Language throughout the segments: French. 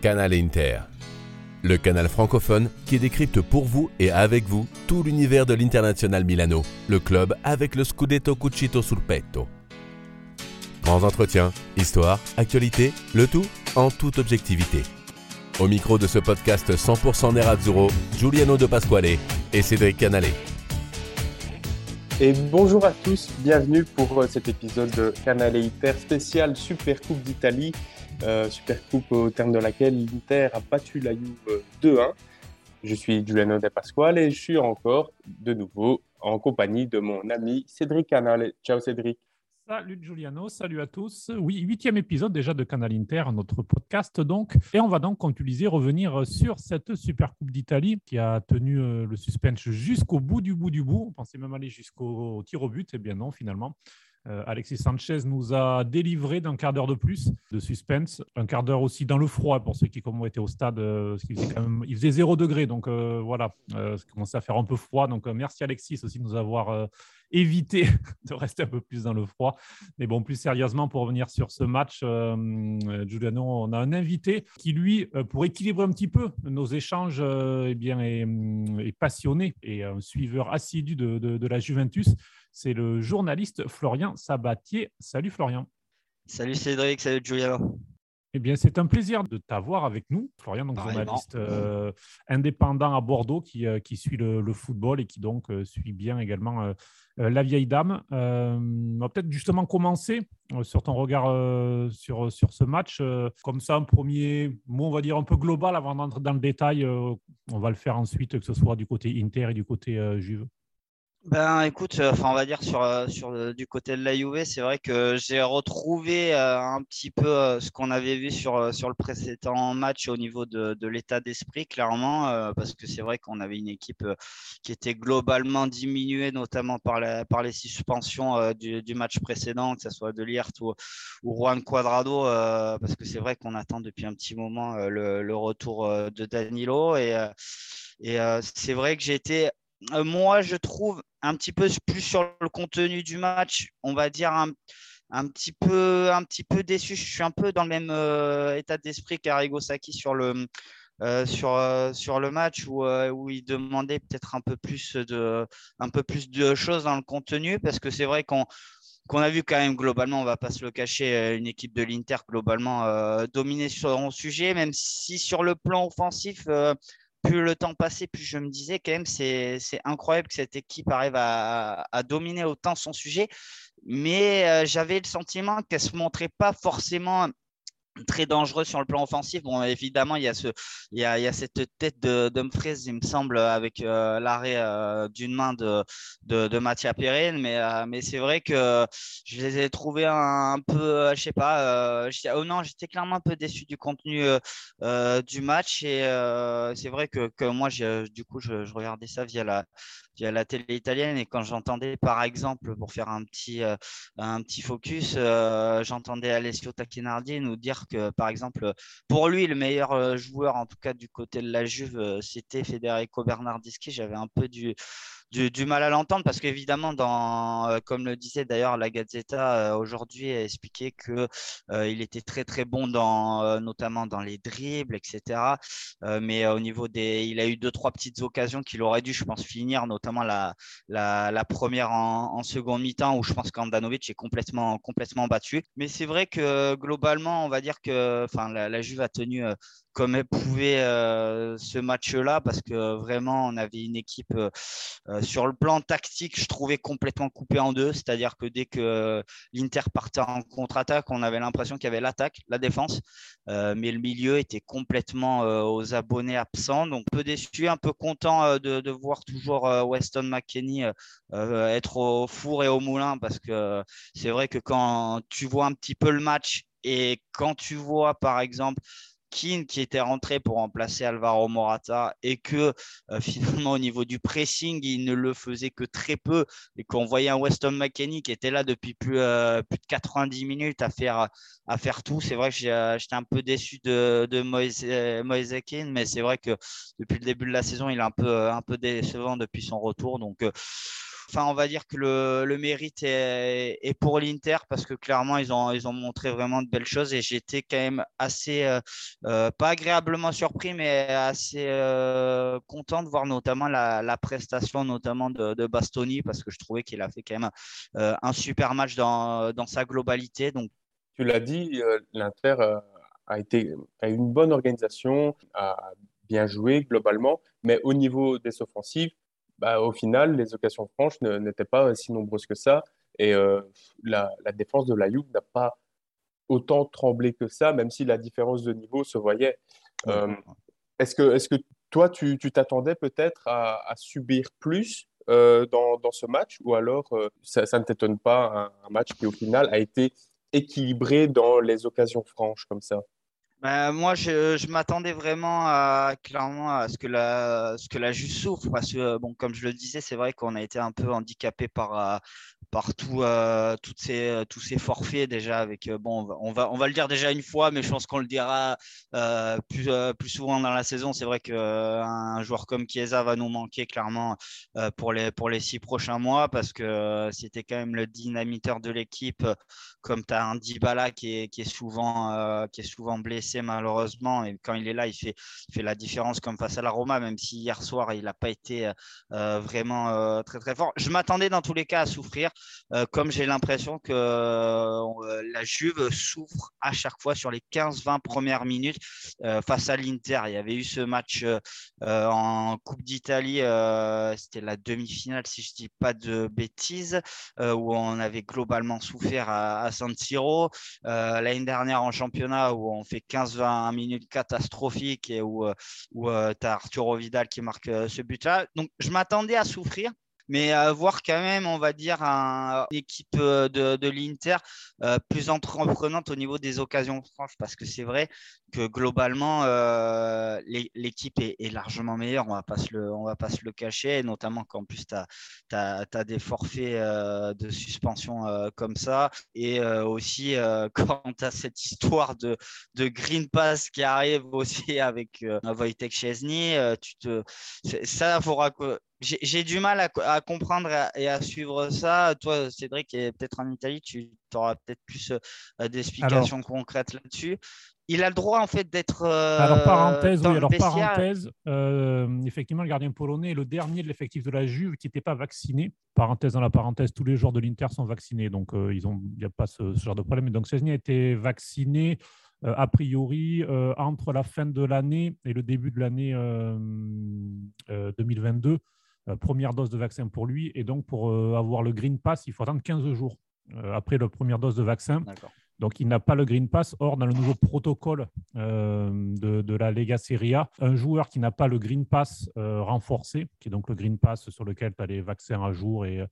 Canal Inter. Le canal francophone qui décrypte pour vous et avec vous tout l'univers de l'International Milano, le club avec le Scudetto Cucito sul petto. Grands entretiens, histoire, actualité, le tout en toute objectivité. Au micro de ce podcast 100% Nerazzurro, Giuliano de Pasquale et Cédric Canale. Et bonjour à tous, bienvenue pour euh, cet épisode de Canale Inter spécial Super Coupe d'Italie. Euh, Super Coupe au terme de laquelle l'Inter a battu la Juve 2-1. Je suis Giuliano De Pasquale et je suis encore de nouveau en compagnie de mon ami Cédric Canale. Ciao Cédric. Salut Giuliano, salut à tous. Oui, huitième épisode déjà de Canal Inter, notre podcast donc. Et on va donc, comme tu disais, revenir sur cette Super Coupe d'Italie qui a tenu euh, le suspense jusqu'au bout du bout du bout. On pensait même aller jusqu'au tir au but, et eh bien non, finalement. Euh, Alexis Sanchez nous a délivré d'un quart d'heure de plus de suspense, un quart d'heure aussi dans le froid pour ceux qui comme été au stade. Euh, il, faisait 0 degré, donc euh, voilà, ça commençait à faire un peu froid. Donc merci Alexis aussi de nous avoir évité de rester un peu plus dans le froid. Mais bon, plus sérieusement, pour revenir sur ce match, Giuliano, on a un invité qui, lui, pour équilibrer un petit peu nos échanges, eh bien, est, passionné et un suiveur assidu de la Juventus c'est le journaliste Florian Sabatier. Salut Florian. Salut Cédric, salut Giuliano. Eh bien, c'est un plaisir de t'avoir avec nous, Florian, donc journaliste euh, indépendant à Bordeaux qui, euh, qui suit le, football et qui donc euh, suit bien également la vieille dame. on va peut-être justement commencer sur ton regard sur, sur ce match. comme ça, un premier mot, on va dire un peu global avant d'entrer dans le détail. on va le faire ensuite, que ce soit du côté Inter et du côté Juve. Ben écoute, euh, enfin on va dire sur, euh, sur euh, du côté de la Juve, c'est vrai que j'ai retrouvé un petit peu ce qu'on avait vu sur, sur le précédent match au niveau de, de l'état d'esprit, clairement, parce que c'est vrai qu'on avait une équipe qui était globalement diminuée, notamment par, la, par les suspensions du, du, match précédent, que ce soit de Liert ou, ou Juan Cuadrado, parce que c'est vrai qu'on attend depuis un petit moment le, le, retour de Danilo et et c'est vrai que j'ai été euh, moi, je trouve un petit peu plus sur le contenu du match, on va dire un, un petit peu, un petit peu déçu. Je suis un peu dans le même euh, état d'esprit qu'Arigo Saki sur le, euh, sur, sur le match où, où il demandait peut-être un peu plus de, un peu plus de choses dans le contenu parce que c'est vrai qu'on qu'on a vu quand même globalement, on va pas se le cacher, une équipe de l'Inter globalement dominée sur son sujet, même si sur le plan offensif, plus le temps passait, plus je me disais quand même, c'est incroyable que cette équipe arrive à, dominer autant son sujet. Mais euh, j'avais le sentiment qu'elle ne se montrait pas forcément très dangereux sur le plan offensif. Bon, évidemment, il y a, ce, il y a, il y a cette tête de Dumfries, il me semble, avec euh, l'arrêt euh, d'une main de, de, de Mathia Perrin. Mais, euh, mais c'est vrai que je les ai trouvés un, peu, je sais pas, oh non, j'étais clairement un peu déçu du contenu du match. Et c'est vrai que, que moi, du coup, je, regardais ça via la, via la télé italienne. Et quand j'entendais, par exemple, pour faire un petit, un petit focus, j'entendais Alessio Tacchinardi nous dire par exemple, pour lui, le meilleur euh, joueur, en tout cas du côté de la Juve, euh, c'était Federico Bernardeschi. J'avais un peu du, du, mal à l'entendre parce qu'évidemment, euh, comme le disait d'ailleurs la Gazzetta aujourd'hui, a expliqué que il était très très bon dans, notamment dans les dribbles, etc. mais au niveau des, il a eu deux trois petites occasions qu'il aurait dû, je pense, finir, notamment la, la, la première en, en seconde mi-temps où je pense qu'Andanovic est complètement complètement battu. Mais c'est vrai que globalement, on va dire que, enfin, la, la Juve a tenu comme elle pouvait euh, ce match-là parce que vraiment on avait une équipe euh, euh, sur le plan tactique, je trouvais complètement coupée en deux, c'est-à-dire que dès que l'Inter partait en contre-attaque, on avait l'impression qu'il y avait l'attaque, la défense, mais le milieu était complètement aux abonnés absents, donc peu déçu, un peu content de, voir toujours Weston McKennie être au four et au moulin. Parce que c'est vrai que quand tu vois un petit peu le match et quand tu vois par exemple Keane qui était rentré pour remplacer Alvaro Morata et que euh, finalement au niveau du pressing, il ne le faisait que très peu et qu'on voyait un Weston McKennie qui était là depuis plus, euh, plus de 90 minutes à faire, à faire tout. C'est vrai que euh, j'étais un peu déçu de, de Moise, Moise mais c'est vrai que depuis le début de la saison, il est un peu, un peu décevant depuis son retour. Donc, enfin, on va dire que le, mérite est, pour l'Inter parce que clairement, ils ont, montré vraiment de belles choses et j'étais quand même assez, euh, euh, pas agréablement surpris, mais assez content de voir notamment la, prestation, notamment de, Bastoni parce que je trouvais qu'il a fait quand même un super match dans, dans sa globalité. Donc, tu l'as dit, l'Inter a été a une bonne organisation, a bien joué globalement, mais au niveau des offensives, bah, au final, les occasions franches n'étaient pas si nombreuses que ça. Et euh, la, défense de la Juve n'a pas autant tremblé que ça, même si la différence de niveau se voyait. Euh, est-ce que, est que toi, tu t'attendais peut-être à, subir plus euh, dans, dans, ce match? Ou alors ça, ne t'étonne pas un, match qui au final a été équilibré dans les occasions franches comme ça? Ben, moi, je, m'attendais vraiment à, clairement à ce que la, ce que la souffre parce que, bon, comme je le disais, c'est vrai qu'on a été un peu handicapé par, euh, par euh, toutes ces, tous ces forfaits déjà. Avec, euh, bon, on va, on va le dire déjà une fois, mais je pense qu'on le dira plus, plus souvent dans la saison. C'est vrai qu'un joueur comme Chiesa va nous manquer clairement pour, les, pour les six prochains mois parce que c'était quand même le dynamiteur de l'équipe. Comme tu as un Dybala qui est, qui est, souvent, qui est souvent blessé malheureusement. Et quand il est là, il fait, fait la différence comme face à la Roma, même si hier soir, il n'a pas été euh, euh, vraiment euh, très très fort. Je m'attendais dans tous les cas à souffrir, comme j'ai l'impression que la Juve souffre à chaque fois sur les 15-20 premières minutes face à l'Inter. Il y avait eu ce match en Coupe d'Italie, c'était la demi-finale, si je dis pas de bêtises, où on avait globalement souffert à, à San Siro. L'année dernière en championnat, où on fait 15 15-20 minutes catastrophiques et où, euh, où euh, tu as Arturo Vidal qui marque euh, ce but-là. Donc, je m'attendais à souffrir mais à voir quand même, on va dire, un, une équipe de, de l'Inter plus entreprenante au niveau des occasions franches, parce que c'est vrai que globalement, l'équipe est, largement meilleure, on ne va pas se le cacher, notamment qu'en plus, tu as, des forfaits de suspension comme ça, et aussi quand tu as cette histoire de, de, Green Pass qui arrive aussi avec Wojtek Chesney, tu te, ça, il faudra que j'ai du mal à, comprendre et à, suivre ça. Toi, Cédric, et peut-être en Italie, tu auras peut-être plus euh, d'explications concrètes là-dessus. Il a le droit en fait d'être. Euh, alors parenthèse, oui, alors parenthèse. Euh, effectivement, le gardien polonais est le dernier de l'effectif de la Juve qui n'était pas vacciné. Parenthèse dans la parenthèse, tous les joueurs de l'Inter sont vaccinés, donc ils ont, il n'y a pas ce, genre de problème. Donc Cesny a été vacciné a priori entre la fin de l'année et le début de l'année 2022. Euh, première dose de vaccin pour lui. Et donc, pour euh, avoir le Green Pass, il faut attendre 15 jours euh, après la première dose de vaccin. Donc, il n'a pas le Green Pass. Or, dans le nouveau protocole de, la Lega Serie A, un joueur qui n'a pas le Green Pass renforcé, qui est donc le Green Pass sur lequel tu as les vaccins à jour et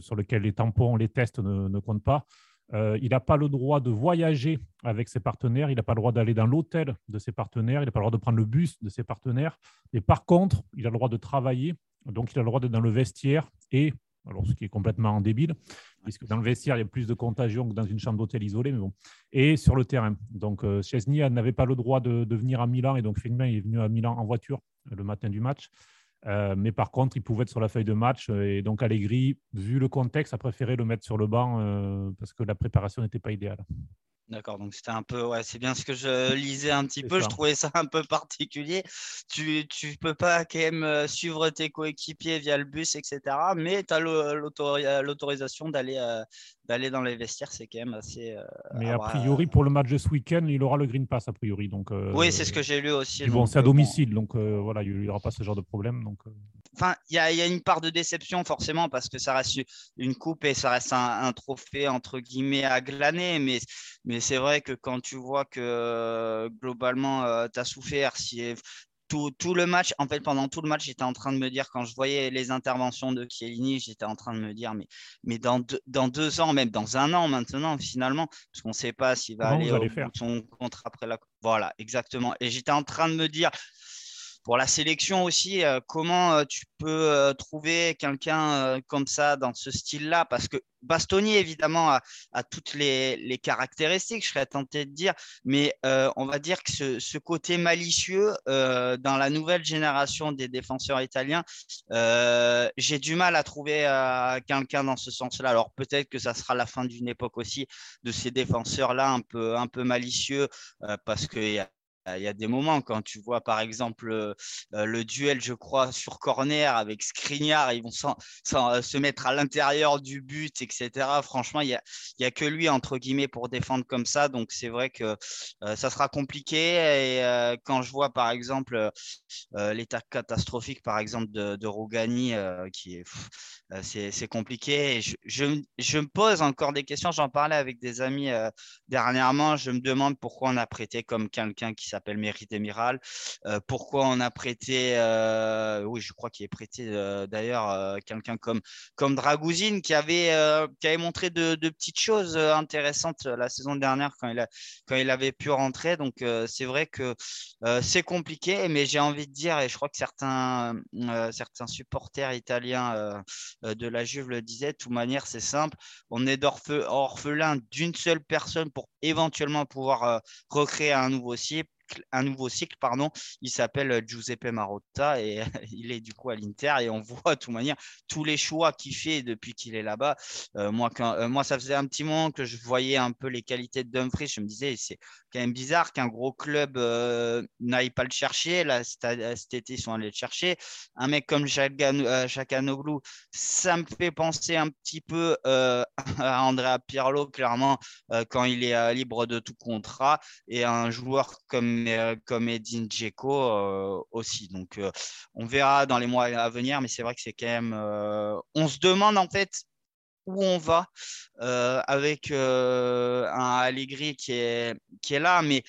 sur lequel les tampons, les tests ne, comptent pas, il n'a pas le droit de voyager avec ses partenaires, il n'a pas le droit d'aller dans l'hôtel de ses partenaires, il n'a pas le droit de prendre le bus de ses partenaires. Et par contre, il a le droit de travailler donc, il a le droit d'être dans le vestiaire et, alors ce qui est complètement débile, puisque dans le vestiaire, il y a plus de contagion que dans une chambre d'hôtel isolée, mais bon, et sur le terrain. Donc, euh, Chesney n'avait pas le droit de, venir à Milan, et donc finalement, est venu à Milan en voiture le matin du match. Euh, mais par contre, il pouvait être sur la feuille de match. Et donc, Allegri, vu le contexte, a préféré le mettre sur le banc euh, parce que la préparation n'était pas idéale. D'accord, donc c'était un peu, ouais, c'est bien ce que je lisais un petit peu. Je trouvais ça un peu particulier. Tu ne peux pas quand même euh, suivre tes coéquipiers via le bus, etc. Mais tu as l'autorisation d'aller d'aller dans les vestiaires, c'est quand même assez. Euh, mais a priori, pour le match de ce week-end, il aura le Green Pass, a priori. Donc, euh, oui, c'est ce que j'ai lu aussi. Bon, c'est à domicile, donc voilà, il n'y aura pas ce genre de problème. Donc, Enfin, il y, a une part de déception, forcément, parce que ça reste une coupe et ça reste un, trophée, entre guillemets, à glaner. Mais, mais c'est vrai que quand tu vois que globalement, tu as souffert, si tout, le match, en fait, pendant tout le match, j'étais en train de me dire, quand je voyais les interventions de Chiellini, j'étais en train de me dire, mais, mais dans, deux, dans deux ans, même dans un an maintenant, finalement, parce qu'on ne sait pas s'il va aller au bout son contre après la. Voilà, exactement. Et j'étais en train de me dire, pour la sélection aussi, euh, comment euh, tu peux euh, trouver quelqu'un comme ça dans ce style-là? Parce que Bastoni, évidemment, a, toutes les, caractéristiques, je serais tenté de dire, mais on va dire que ce, côté malicieux dans la nouvelle génération des défenseurs italiens, j'ai du mal à trouver quelqu'un dans ce sens-là. Alors peut-être que ça sera la fin d'une époque aussi de ces défenseurs-là un peu, un peu malicieux, parce qu'il y a il y a des moments quand tu vois par exemple euh, euh, le duel, je crois, sur corner avec Skriniar, ils vont se mettre à l'intérieur du but, etc. Franchement, il n'y a, a que lui, entre guillemets, pour défendre comme ça. Donc, c'est vrai que ça sera compliqué. Et quand je vois par exemple l'état catastrophique, par exemple, de, de Rougani, qui est. c'est compliqué. je, je, me pose encore des questions. J'en parlais avec des amis dernièrement. Je me demande pourquoi on a prêté comme quelqu'un qui s'appelle Mérite Emiral. Euh, pourquoi on a prêté, euh, oui, je crois qu'il est prêté euh, d'ailleurs quelqu'un comme, comme Dragouzine qui avait, qui avait montré de, petites choses intéressantes la saison dernière quand il, a, quand il avait pu rentrer. Donc c'est vrai que c'est compliqué, mais j'ai envie de dire, et je crois que certains, certains supporters italiens de la Juve le disaient, de toute manière, c'est simple. On est orphelin d'une seule personne pour éventuellement pouvoir recréer un nouveau un nouveau cycle, pardon. Il s'appelle euh, Giuseppe Marotta et il est du coup à l'Inter et on voit de toute manière tous les choix qu'il fait depuis qu'il est là-bas. Euh, moi, euh, moi, ça faisait un petit moment que je voyais un peu les qualités de Dumfries. Je me disais, c'est quand même bizarre qu'un gros club n'aille pas le chercher. Là, cet été, ils sont allés le chercher. Un mec comme Chakanoglu, ça me fait penser un petit peu à Andrea Pirlo, clairement, quand il est libre de tout contrat. Et un joueur comme euh, comme Edin euh, aussi. Donc, euh, on verra dans les mois à venir, mais c'est vrai que c'est quand même. on se demande en fait où on va avec un Allegri qui est, qui est là, mais,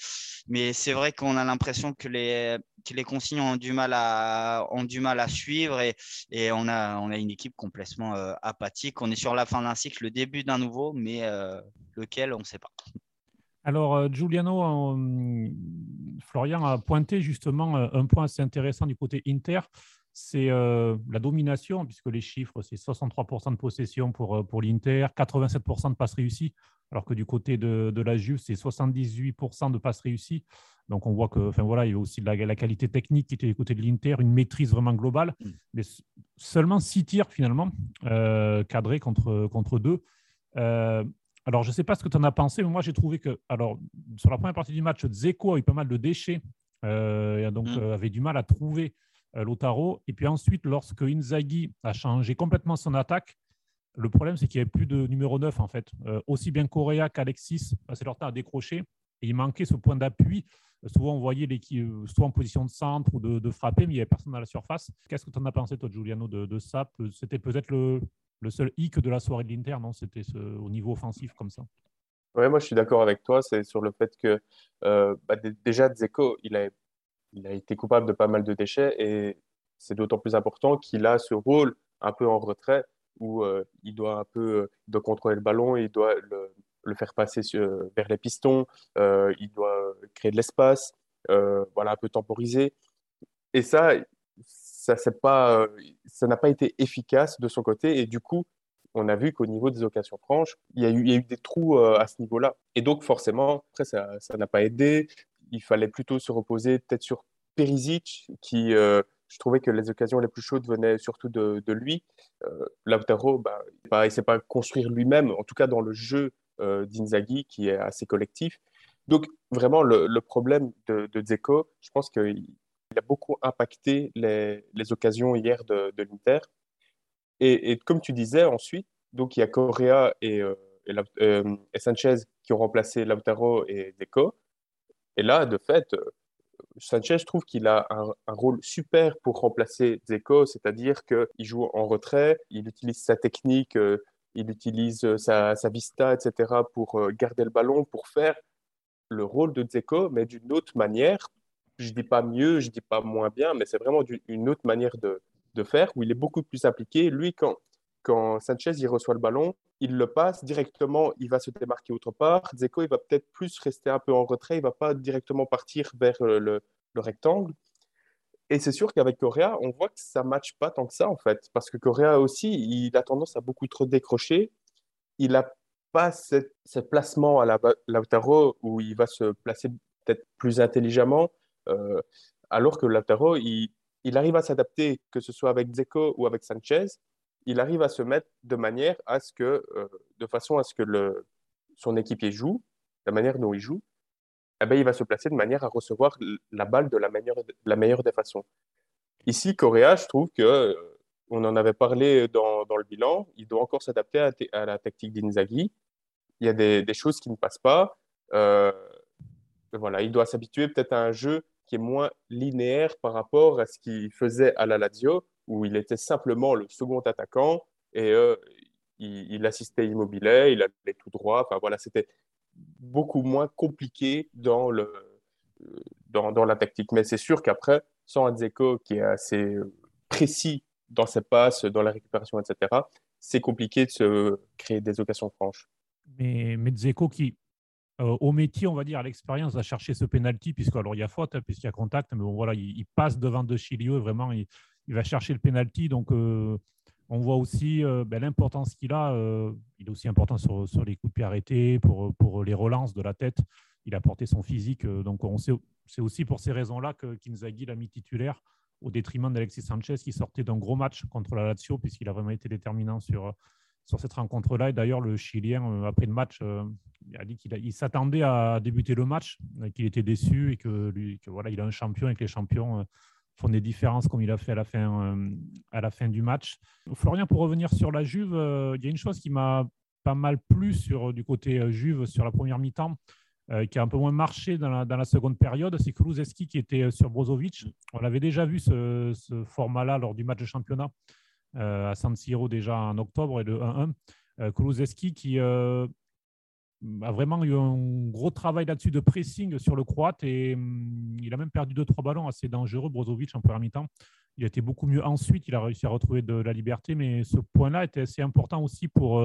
mais c'est vrai qu'on a l'impression que les, que les consignes ont du mal à, ont du mal à suivre et, et on, a, on a une équipe complètement apathique. On est sur la fin d'un cycle, le début d'un nouveau, mais lequel, on ne sait pas. Alors, euh, Giuliano, euh, Florian a pointé justement euh, un point assez intéressant du côté Inter, c'est la domination, puisque les chiffres, c'est 63% de possession pour, pour l'Inter, 87% de passes réussies, alors que du côté de, la Juve, c'est 78% de passes réussies. Donc, on voit que, enfin voilà, il y a aussi la, la qualité technique qui était du côté de l'Inter, une maîtrise vraiment globale, mm. mais seulement six tirs finalement, cadrés contre, contre deux. Alors, je ne sais pas ce que tu en as pensé, mais moi, j'ai trouvé que, alors, sur la première partie du match, Zeko a eu pas mal de déchets, euh, et donc mm. euh, avait du mal à trouver euh, Lotaro. Et puis ensuite, lorsque Inzaghi a changé complètement son attaque, le problème, c'est qu'il n'y avait plus de numéro 9, en fait. aussi bien Correa qu'Alexis c'est leur temps à décrocher, et il manquait ce point d'appui. Souvent, on voyait l'équipe soit en position de centre ou de, frapper, mais il n'y avait personne à la surface. Qu'est-ce que tu en as pensé, toi, Giuliano, de, de ça? C'était peut-être le, le seul hic de la soirée de l'Inter, non C'était au niveau offensif comme ça. Oui, moi je suis d'accord avec toi. C'est sur le fait que euh, bah, déjà Dzeko, il a, été coupable de pas mal de déchets et c'est d'autant plus important qu'il a ce rôle un peu en retrait où euh, il doit un peu de contrôler le ballon, il doit le, faire passer vers les pistons, euh, il doit créer de l'espace, voilà un peu temporiser. Et ça, euh, ça n'a pas été efficace de son côté. Et du coup, on a vu qu'au niveau des occasions franches, il y a eu, des trous euh, à ce niveau-là. Et donc, forcément, après, ça n'a pas aidé. Il fallait plutôt se reposer peut-être sur Perisic, qui, euh, je trouvais que les occasions les plus chaudes venaient surtout de, lui. Euh, Lautaro, bah, il ne sait pas construire lui-même, en tout cas dans le jeu d'Inzaghi, qui est assez collectif. Donc, vraiment, le, problème de, de je pense qu'il il a beaucoup impacté les, occasions hier de, l'Inter. Et, comme tu disais, ensuite, donc il y a Correa et, euh, euh, Sanchez qui ont remplacé Lautaro et Deco. Et là, de fait, euh, Sanchez, trouve qu'il a un, rôle super pour remplacer Deco, c'est-à-dire qu'il joue en retrait, il utilise sa technique, il utilise sa, sa, vista, etc., pour garder le ballon, pour faire le rôle de Dzeko, mais d'une autre manière, je dis pas mieux, je dis pas moins bien, mais c'est vraiment une autre manière de, de, faire où il est beaucoup plus appliqué. Lui, quand, quand Sanchez il reçoit le ballon, il le passe directement, il va se démarquer autre part. Zeko, il va peut-être plus rester un peu en retrait, il va pas directement partir vers le, le, rectangle. Et c'est sûr qu'avec Correa, on voit que ça ne matche pas tant que ça, en fait. Parce que Correa aussi, il a tendance à beaucoup trop décrocher. il n'a pas ce placement à la Lautaro où il va se placer peut-être plus intelligemment, alors que Lautaro, il, arrive à s'adapter, que ce soit avec Zeko ou avec Sanchez, il arrive à se mettre de manière à ce que, euh, de façon à ce que le, son équipier joue, la manière dont il joue, eh ben, il va se placer de manière à recevoir la balle de la meilleure, la meilleure des façons. Ici, Correa, je trouve que euh, on en avait parlé dans, dans le bilan, il doit encore s'adapter à, la tactique d'Inzaghi. Il y a des, des, choses qui ne passent pas. Euh, voilà, il doit s'habituer peut-être à un jeu qui est moins linéaire par rapport à ce qu'il faisait à la Lazio, où il était simplement le second attaquant et euh, il, assistait immobilier, il allait tout droit. Enfin voilà, c'était beaucoup moins compliqué dans, le, dans, dans la tactique. Mais c'est sûr qu'après, sans Adzeko qui est assez précis dans ses passes, dans la récupération, etc., c'est compliqué de se créer des occasions franches. Mais, mais Dzeko qui, euh, au métier, on va dire, à l'expérience, à chercher ce penalty, puisque alors il y a faute, hein, puisqu'il y a contact, mais voilà, il, passe devant De Chilio et vraiment, il, va chercher le penalty. Donc, euh, on voit aussi euh, ben, l'importance qu'il a. il est aussi important sur, les coups de pied arrêtés, pour, les relances de la tête. Il a porté son physique. donc, c'est aussi pour ces raisons-là que Kinzaghi l'a mis titulaire au détriment d'Alexis Sanchez qui sortait d'un gros match contre la Lazio, puisqu'il a vraiment été déterminant sur sur cette rencontre-là. Et d'ailleurs, le Chilien, euh, après le match, euh, a dit qu'il s'attendait à débuter le match, euh, qu'il était déçu et que, voilà, il a un champion et que les champions font des différences comme il a fait à la fin, à la fin du match. Florian, pour revenir sur la Juve, il y a une chose qui m'a pas mal plu sur, du côté Juve sur la première mi-temps, qui a un peu moins marché dans la, seconde période, c'est Kulusevski qui était sur Brozovic. On avait déjà vu ce, ce format-là lors du match de championnat à San Siro déjà en octobre et de 1-1. Euh, Kulusevski qui euh, a vraiment eu un gros travail là-dessus de pressing sur le croate et hum, il a même perdu 2-3 ballons assez dangereux, Brozovic, en première mi-temps. Il a été beaucoup mieux ensuite, il a réussi à retrouver de la liberté, mais ce point-là était assez important aussi pour,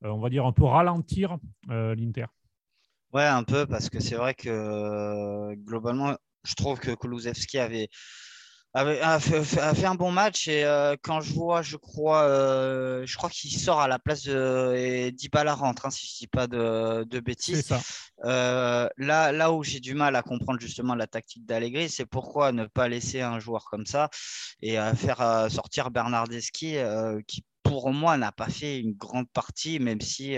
on va dire, un peu ralentir l'Inter. Ouais, un peu, parce que c'est vrai que globalement, je trouve que Kulusevski avait a, fait, un bon match et euh, quand je vois, je crois, euh, je crois qu'il sort à la place de et Dybala rentre, hein, si je dis pas de, de bêtises. Euh, là, là où j'ai du mal à comprendre justement la tactique d'Allegri, c'est pourquoi ne pas laisser un joueur comme ça et faire sortir Bernardeschi qui pour moi, n'a pas fait une grande partie, même si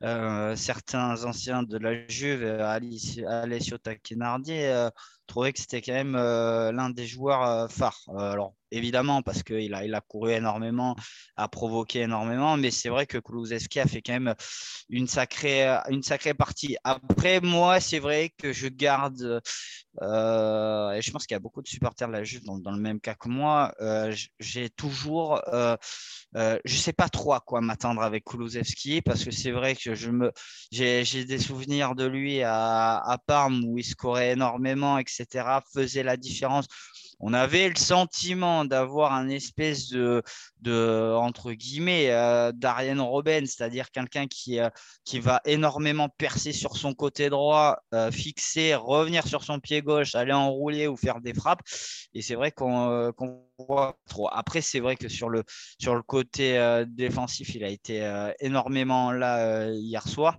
certains anciens de la Juve, Alessio Tacchinardi, trouvaient que c'était quand même l'un des joueurs phares. alors, évidemment, parce qu'il a, il a couru énormément, a provoqué énormément, mais c'est vrai que Kulusevski a fait quand même une sacrée, une sacrée partie. Après, moi, c'est vrai que je garde, euh, et je pense qu'il y a beaucoup de supporters de la Juve dans, le même cas que moi, euh, j'ai toujours, euh, je ne sais pas trop à quoi m'attendre avec Kulusevski, parce que c'est vrai que je me, j'ai, des souvenirs de lui à, à Parme où il scorait énormément, etc., faisait la différence on avait le sentiment d'avoir un espèce de, de entre guillemets, euh, d'Ariane Robben, c'est-à-dire quelqu'un qui, euh, qui va énormément percer sur son côté droit, euh, fixer, revenir sur son pied gauche, aller enrouler ou faire des frappes. Et c'est vrai qu'on voit trop. Après, c'est vrai que sur le, sur le côté défensif, il a été énormément là hier soir.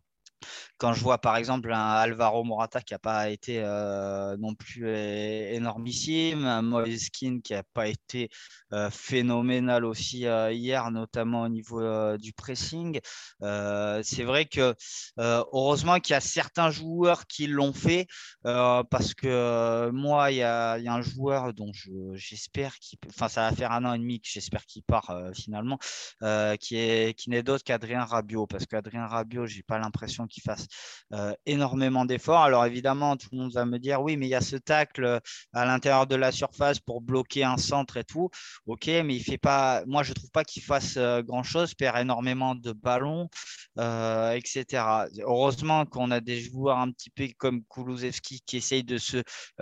Quand je vois par exemple un Alvaro Morata qui n'a pas été euh, non plus énormissime, un Moïse qui n'a pas été euh, phénoménal aussi euh, hier, notamment au niveau du pressing. c'est vrai que heureusement qu'il y a certains joueurs qui l'ont fait parce que moi, il y, a, un joueur dont j'espère qu'il, enfin ça va faire un an et demi que j'espère qu'il part finalement, qui est qui n'est d'autre qu'Adrien Rabiot parce qu'Adrien Rabiot, j'ai pas l'impression qu'il fasse euh, énormément d'efforts. Alors évidemment, tout le monde va me dire oui, mais il y a ce tacle euh, à l'intérieur de la surface pour bloquer un centre et tout. Ok, mais il fait pas. Moi, je trouve pas qu'il fasse euh, grand chose, perd énormément de ballons, etc. Heureusement qu'on a des joueurs un petit peu comme Kulusevski qui essayent de se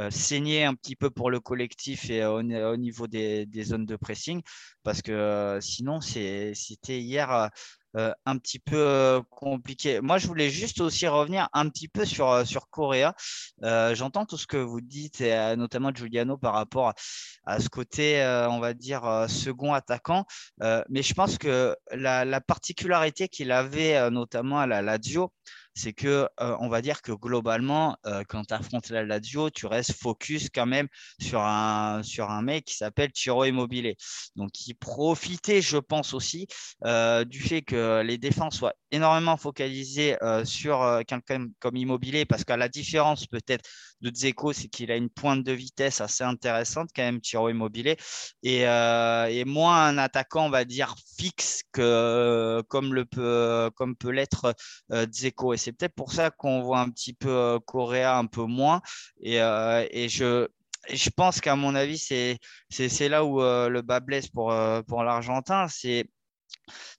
saigner un petit peu pour le collectif et au, niveau des, zones de pressing. parce que sinon, c'était hier euh, un petit peu euh, compliqué. Moi, je voulais juste aussi revenir un petit peu sur, euh, sur Correa. J'entends tout ce que vous dites, et notamment Giuliano par rapport à, ce côté, on va dire, second attaquant. mais je pense que la, la particularité qu'il avait, notamment à la Lazio, c'est que euh, on va dire que globalement, euh, quand tu affrontes la Lazio, tu restes focus quand même sur un, sur mec qui s'appelle Tiro Immobilier. Donc, il profitait, je pense aussi, euh, du fait que les défenses soient énormément focalisées sur quelqu'un comme Immobilier, parce qu'à la différence peut-être de Dzeko, c'est qu'il a une pointe de vitesse assez intéressante quand même, Tiro Immobilier, et, et moins un attaquant, on va dire, fixe que comme, le peut, comme peut l'être Dzeko c'est peut-être pour ça qu'on voit un petit peu euh, Correa un peu moins. Et, euh, et je, je pense qu'à mon avis, c'est là où euh, le bas blesse pour, pour l'Argentin. C'est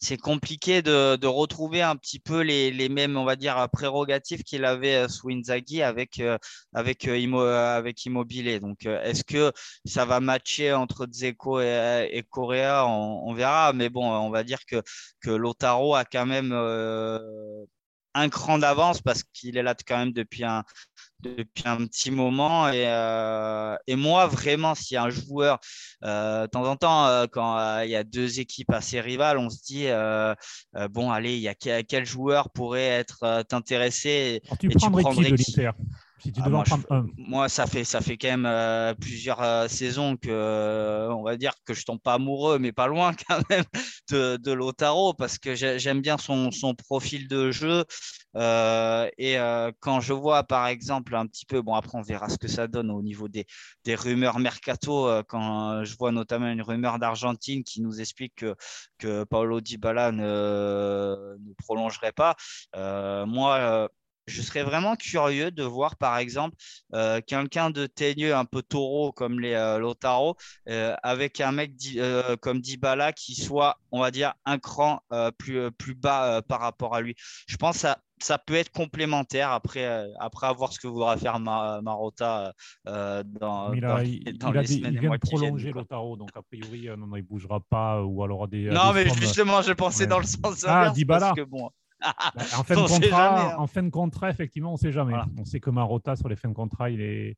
c'est compliqué de, retrouver un petit peu les, mêmes, on va dire, prérogatives qu'il avait sous Inzaghi avec, avec, avec Immobilier. Donc, est-ce que ça va matcher entre Dzeko et, et Correa? On, on, verra. Mais bon, on va dire que, que Lotaro a quand même un cran d'avance parce qu'il est là quand même depuis un, depuis un petit moment. Et, euh, et moi, vraiment, si un joueur, euh, de temps en temps, euh, quand il y a deux équipes assez rivales, on se dit, bon, allez, il y a quel, joueur pourrait être t'intéresser Tu prendrais qui de l'Inter? Ah, moi, ça fait ça fait quand même euh, plusieurs euh, saisons que euh, on va dire que je tombe pas amoureux, mais pas loin quand même de, de Lotaro parce que j'aime bien son, son, profil de jeu. et quand je vois par exemple un petit peu, bon après on verra ce que ça donne au niveau des, des rumeurs mercato. quand je vois notamment une rumeur d'Argentine qui nous explique que, que Paolo Dybala ne, ne prolongerait pas. moi je serais vraiment curieux de voir, par exemple, euh, quelqu'un de teigneux, un peu taureau comme les euh, Lotaro, euh, avec un mec comme Dybala qui soit, on va dire, un cran plus, plus bas par rapport à lui. Je pense que ça, ça peut être complémentaire après, après avoir ce que voudra faire Marotta dans, il, a, il, vient de prolonger Lotaro, donc a priori, non, non, il ne bougera pas ou alors des. Non, mais justement, je pensais dans le sens ah, Dybala. Parce que, bon, bah, en, fin de contrat, hein. en fin de contrat, effectivement, on ne sait jamais. On sait que Marotta, sur les fins de contrat, il, est,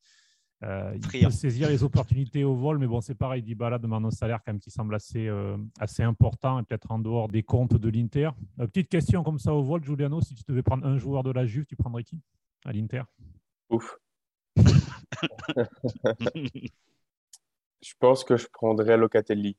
euh, il peut saisir les opportunités au vol, mais bon, c'est pareil, Dybala demande un salaire quand même qui semble assez, euh, assez important et peut-être en dehors des comptes de l'Inter. Euh, petite question comme ça au vol, Giuliano, si tu devais prendre un joueur de la Juve, tu prendrais qui à l'Inter? Ouf. je pense que je prendrais Locatelli.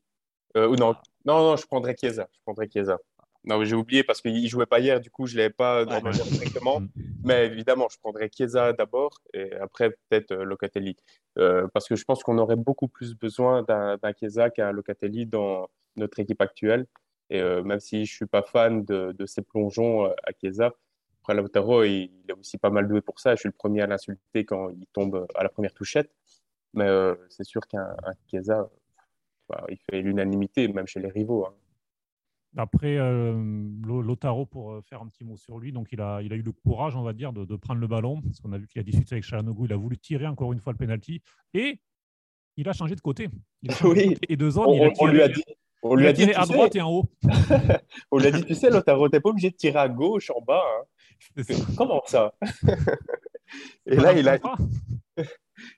ou non, non, non, je prendrais Chiesa. Je prendrais Chiesa. Non, j'ai oublié parce qu'il ne jouait pas hier, du coup, je ne l'avais pas ouais, directement. Mm. Mais évidemment, je prendrais Chiesa d'abord et après peut-être euh, Locatelli. Euh, parce que je pense qu'on aurait beaucoup plus besoin d'un Chiesa qu'un Locatelli dans notre équipe actuelle. Et euh, même si je ne suis pas fan de, de ces plongeons à Chiesa, après Lautaro, il, il, est aussi pas mal doué pour ça. Je suis le premier à l'insulter quand il tombe à la première touchette. Mais c'est sûr qu'un Chiesa, bah, il fait l'unanimité, même chez les rivaux. Hein. Après, euh, Lotaro, pour euh, faire un petit mot sur lui, donc il a, il a eu le courage, on va dire, de, prendre le ballon. Parce qu'on a vu qu'il a discuté avec Chalanoglu, il a voulu tirer encore une fois le penalty. Et il a changé de côté. oui. et de zone. On, lui a dit. On lui a dit, à droite et en haut. on lui a dit, tu sais, Lotaro, t'es pas obligé de tirer à gauche, en bas. Hein. Comment ça? Et, là, il a...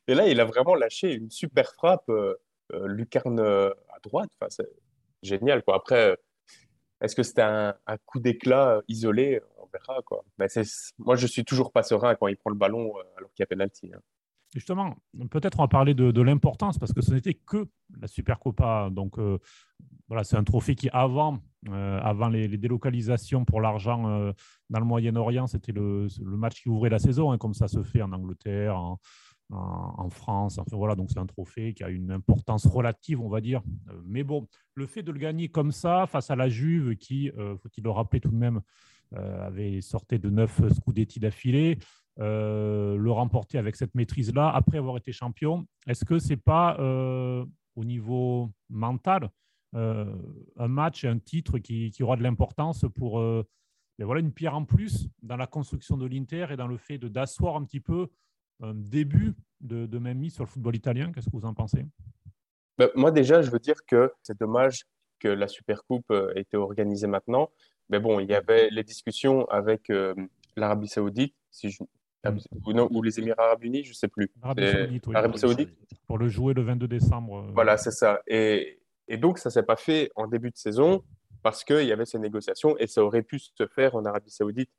et là, il a vraiment lâché une super frappe, euh, lucarne à droite. Enfin, c'est génial. Quoi. Après, est-ce que c'était un, coup d'éclat isolé? On verra. Quoi. Mais moi, je suis toujours pas serein quand il prend le ballon euh, alors qu'il y a pénalty. Hein. Justement, peut-être on va parler de, l'importance parce que ce n'était que la Supercopa. Donc euh, voilà, c'est un trophée qui, avant, euh, avant les, délocalisations pour l'argent dans le Moyen-Orient, c'était le, match qui ouvrait la saison, hein, comme ça se fait en Angleterre, en, France. Enfin, voilà, donc c'est un trophée qui a une importance relative, on va dire. Euh, mais bon, le fait de le gagner comme ça face à la Juve, qui, euh, faut-il le rappeler tout de même, euh, avait sorti de neuf Scudetti d'affilée, le remporter avec cette maîtrise-là, après avoir été champion, est-ce que c'est pas au niveau mental un match, un titre qui, qui aura de l'importance pour mais voilà une pierre en plus dans la construction de l'Inter et dans le fait d'asseoir un petit peu un début de, de même mise sur le football italien. Qu'est-ce que vous en pensez? Ben, Moi, déjà, je veux dire que c'est dommage que la Super Coupe était organisée maintenant. Mais bon, il y avait les discussions avec l'Arabie Saoudite, si je, ou, non, ou les Émirats Arabes Unis, je ne sais plus. Arabie Saoudite, Pour le jouer le 22 décembre. Euh. Voilà, c'est ça. Et, et, donc, ça ne s'est pas fait en début de saison parce qu'il y avait ces négociations et ça aurait pu se faire en Arabie Saoudite.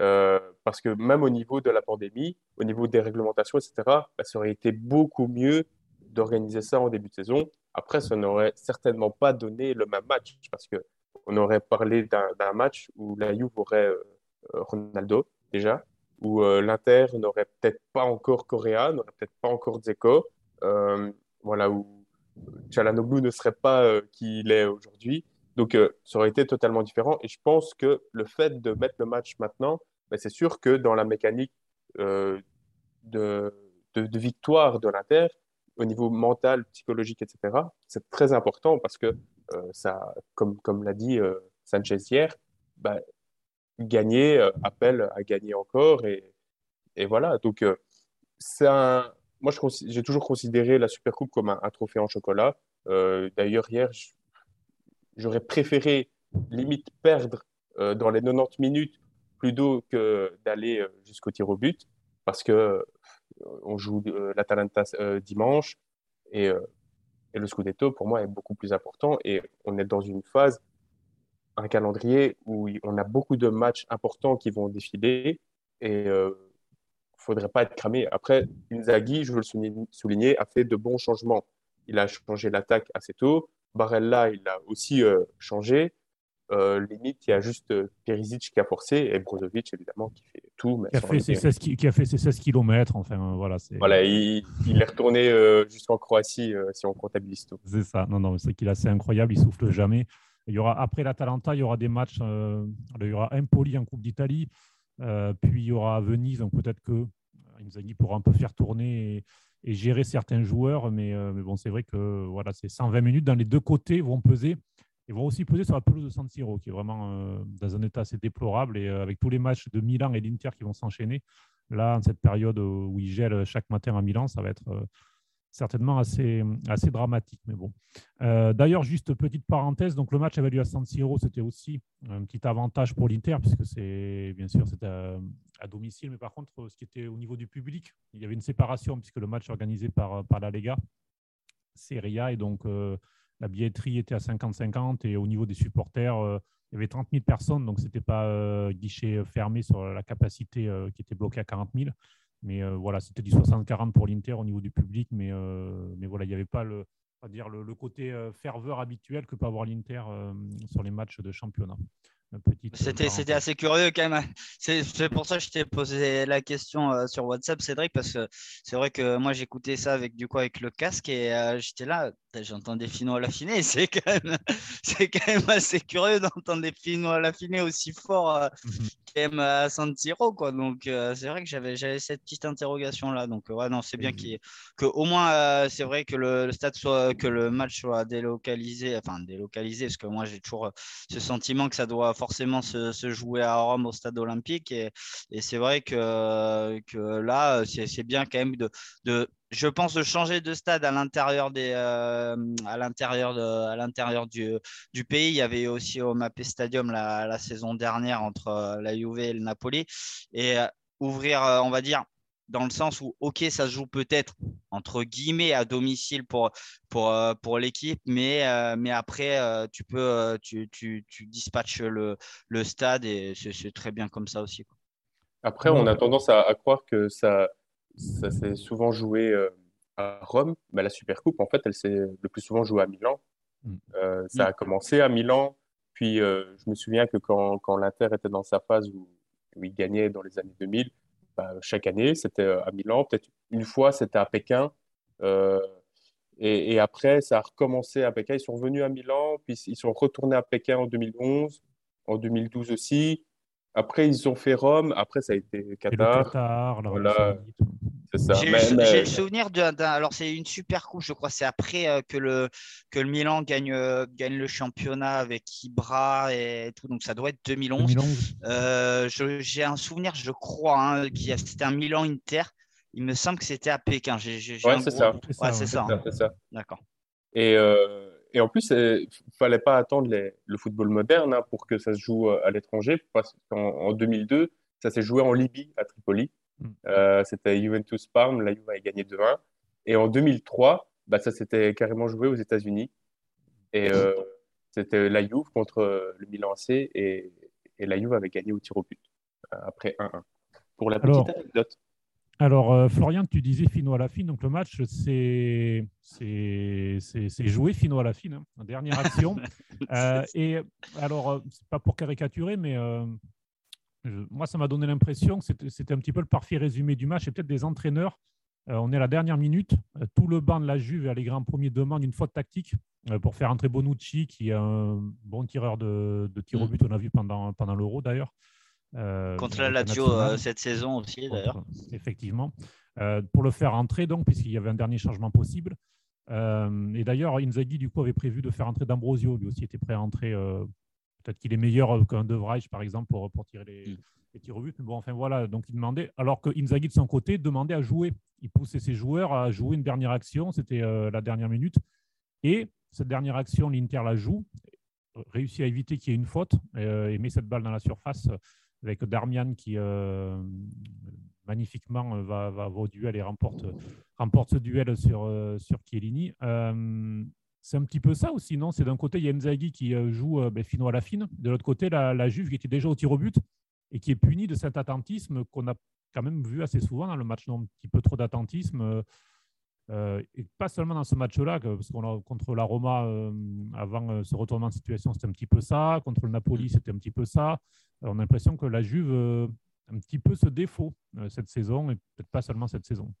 Euh, parce que même au niveau de la pandémie, au niveau des réglementations, etc., bah, ça aurait été beaucoup mieux d'organiser ça en début de saison. Après, ça n'aurait certainement pas donné le même match parce qu'on aurait parlé d'un match où la Juve aurait euh, Ronaldo déjà, où euh, l'Inter n'aurait peut-être pas encore Correa, n'aurait peut-être pas encore Dzeko, voilà, où Chalanoglu ne serait pas qui il est aujourd'hui. Donc, ça aurait été totalement différent. Et je pense que le fait de mettre le match maintenant, ben, c'est sûr que dans la mécanique de, de, de, victoire de l'Inter, au niveau mental, psychologique, etc., c'est très important parce que ça, comme, l'a dit Sanchez hier, ben, gagner euh, appelle à gagner encore. Et, voilà. Donc, euh. Moi, j'ai toujours considéré la Super Coupe comme un, trophée en chocolat. Euh, d'ailleurs, hier, j'aurais préféré limite perdre dans les 90 minutes plutôt que d'aller jusqu'au tir au but parce que on joue l'Atalanta dimanche et, le Scudetto pour moi est beaucoup plus important et on est dans une phase un calendrier où on a beaucoup de matchs importants qui vont défiler et il euh, ne faudrait pas être cramé. Après, Inzaghi, je veux le souligner, a fait de bons changements. Il a changé l'attaque assez tôt. Barella, il a aussi euh, changé. Euh, limite, il y a juste Perisic qui a forcé et Brozovic, évidemment, qui fait tout. qui, a fait ses 16, qui, a fait ses 16 km. Enfin, voilà, voilà il, il, est retourné jusqu'en Croatie si on comptabilise tout. C'est ça. Non, non, c'est qu'il est assez incroyable. Il souffle jamais. Il y aura, après l'Atalanta, il y aura des matchs. Euh, il y aura Empoli en Coupe d'Italie, euh, puis il y aura Venise. Donc peut-être que euh, Inzaghi pourra un peu faire tourner et, gérer certains joueurs. Mais, mais bon, c'est vrai que voilà, c'est 120 minutes dans les deux côtés vont peser. Ils vont aussi peser sur la pelouse de San Siro, qui est vraiment dans un état assez déplorable. Et avec tous les matchs de Milan et d'Inter qui vont s'enchaîner, là, en cette période où il gèle chaque matin à Milan, ça va être certainement assez, assez dramatique. Mais bon. Euh, d'ailleurs, juste petite parenthèse, donc le match avait lieu à San Siro, c'était aussi un petit avantage pour l'Inter, puisque c'est bien sûr c'était à, domicile, mais par contre, ce qui était au niveau du public, il y avait une séparation, puisque le match organisé par, par la Lega, Serie A, et donc euh, la billetterie était à 50-50, et au niveau des supporters, euh, il y avait 30 000 personnes, donc ce n'était pas guichet fermé sur la capacité qui était bloquée à 40 000. Mais euh, voilà, c'était du 60-40 pour l'Inter au niveau du public, mais, euh, mais voilà, il n'y avait pas le, dire le, côté euh, ferveur habituel que peut avoir l'Inter sur les matchs de championnat. C'était assez curieux quand même. C'est pour ça que je t'ai posé la question sur WhatsApp, Cédric, parce que c'est vrai que moi j'écoutais ça avec du coup avec le casque et j'étais là, j'entends des finaux à l'affiné. C'est quand, même, quand même assez curieux d'entendre des finaux à l'affiné aussi fort mmh à San Siro. Quoi. Donc, c'est vrai que j'avais cette petite interrogation-là. Donc, ouais, non, c'est bien mmh qu'au moins, c'est vrai que le, stade soit, que le match soit délocalisé, enfin délocalisé, parce que moi, j'ai toujours ce sentiment que ça doit forcément se, jouer à Rome au stade olympique. Et, et c'est vrai que, que là, c'est bien quand même de, de je pense de changer de stade à l'intérieur des euh, à l'intérieur à l'intérieur du, du, pays. Il y avait aussi au Mapé Stadium la, la, saison dernière entre euh, la Juve et le Napoli et euh, ouvrir, on va dire, dans le sens où ok, ça se joue peut-être entre guillemets à domicile pour pour pour l'équipe, mais mais après tu peux tu, tu, tu dispatches le, le stade et c'est très bien comme ça aussi. Après, on a tendance à croire que ça ça s'est souvent joué euh, à Rome. mais la Super Coupe, en fait, elle s'est le plus souvent jouée à Milan. Mm. Euh, ça a commencé à Milan. Puis, euh, je me souviens que quand, quand l'Inter était dans sa phase où, il gagnait dans les années 2000, bah, chaque année, c'était à Milan. Peut-être une fois, c'était à Pékin. Et, et, après, ça a recommencé à Pékin. Ils sont revenus à Milan, puis ils sont retournés à Pékin en 2011, en 2012 aussi. Après, ils ont fait Rome. Après, ça a été Qatar. Qatar voilà. J'ai le, souvenir d'un. Alors, c'est une super coupe, je crois. C'est après euh, que, le, que le Milan gagne, euh, gagne le championnat avec Ibra et tout. Donc, ça doit être 2011. Euh, j'ai un souvenir, je crois, hein, qui c'était un Milan-Inter. Il me semble que c'était à Pékin. ouais, c'est ça. Ouais, c'est ça. ça. D'accord. Et, Et en plus, il fallait pas attendre le football moderne hein, pour que ça se joue à l'étranger, parce qu'en 2002, ça s'est joué en Libye, à Tripoli. Mm. Euh, c'était Juventus Parme, la Juve a gagné 2-1. Et en 2003, bah, ça s'était carrément joué aux États-Unis. Et euh, c'était la Juve contre le Milan AC et, et, la Juve avait gagné au tir au but euh, après 1-1. Pour la petite anecdote. Alors, Florian, tu disais fino à la fine. Donc, le match, c'est joué fino à la fine, hein, en dernière action. et alors, c'est pas pour caricaturer, mais moi, ça m'a donné l'impression que c'était un petit peu le parfait résumé du match et peut-être des entraîneurs. Euh, on est à la dernière minute. Euh, tout le banc de la Juve et les grands premiers demandent une faute tactique euh, pour faire entrer Bonucci, qui est un bon tireur de, de tir au mm. but. On a vu pendant, pendant l'Euro d'ailleurs. Contre la Lazio cette saison aussi d'ailleurs. Effectivement. pour le faire entrer, donc, puisqu'il y avait un dernier changement possible. et d'ailleurs, Inzaghi, du coup, avait prévu de faire entrer D'Ambrosio. Lui aussi était prêt à entrer Peut-être qu'il est meilleur euh, qu'un De Vrij, par exemple, pour, pour tirer les, mm. les tirs au but. Mais bon, enfin voilà, donc il demandait, alors que Inzaghi de son côté demandait à jouer. Il poussait ses joueurs à jouer une dernière action, c'était euh, la dernière minute. Et cette dernière action, l'Inter la joue, réussit à éviter qu'il y ait une faute euh, et met cette balle dans la surface avec Darmian qui magnifiquement va, va, au duel et remporte, remporte ce duel sur, sur Chiellini c'est un petit peu ça aussi, non? C'est d'un côté, il y a Nzaghi qui euh, joue euh, ben, fino à la fine. De l'autre côté, la, Juve qui était déjà au tir au but et qui est punie de cet attentisme qu'on a quand même vu assez souvent dans le match. un petit peu trop d'attentisme. Euh, et pas seulement dans ce match-là, parce qu'on contre la Roma, avant ce retournement de situation, c'était un petit peu ça. Contre le Napoli, c'était un petit peu ça. on a l'impression que la Juve un petit peu ce défaut cette saison, et peut-être pas seulement cette saison.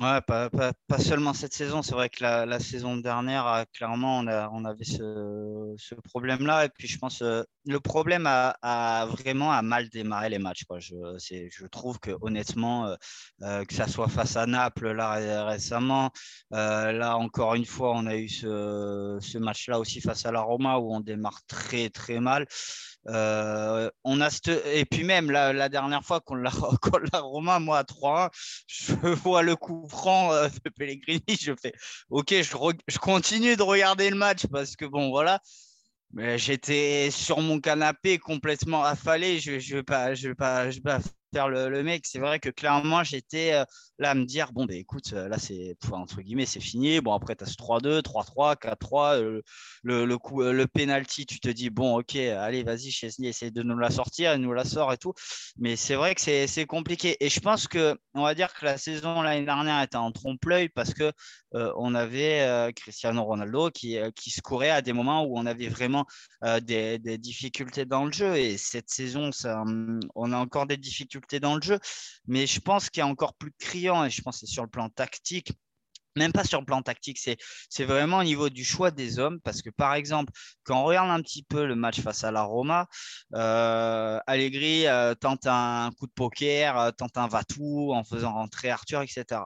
Ouais, pas, pas, pas, seulement cette saison. C'est vrai que la, la, saison dernière, clairement, on, a, on avait ce, ce problème-là. Et puis, je pense euh, le problème a, a, vraiment a mal démarré les matchs. Quoi. Je, je trouve que honnêtement, euh, euh, que ça soit face à Naples là récemment, là encore une fois, on a eu ce, ce match-là aussi face à la Roma où on démarre très très mal. Euh, on a Et puis même la, la dernière fois qu'on l'a Romain, moi à 3 je vois le coup franc euh, de Pellegrini, je fais OK, je, continue de regarder le match parce que bon voilà. Mais j'étais sur mon canapé complètement affalé. Je ne je vais, je vais, je vais pas faire le, mec. C'est vrai que clairement, j'étais euh, là à me dire bon, ben écoute, euh, là, c'est entre guillemets, c'est fini. Bon, après, tu as ce 3-2, 3-3, 4-3. le, le, coup, euh, le penalty, tu te dis bon, ok, allez, vas-y, Chesney, essaye de nous la sortir, il nous la sort et tout. Mais c'est vrai que c'est compliqué. Et je pense que, on va dire que la saison l'année dernière était en trompe-l'œil parce que on avait Cristiano Ronaldo qui, se courait à des moments où on avait vraiment des, difficultés dans le jeu. Et cette saison, hum, on a encore des difficultés dans le jeu. Mais je pense qu'il y a encore plus criant, et je pense que c'est sur le plan tactique, même pas sur le plan tactique, c'est vraiment au niveau du choix des hommes. Parce que, par exemple, quand on regarde un petit peu le match face à la Roma, euh, Allegri euh, tente un coup de poker, euh, tente un va-tout en faisant rentrer Arthur, etc.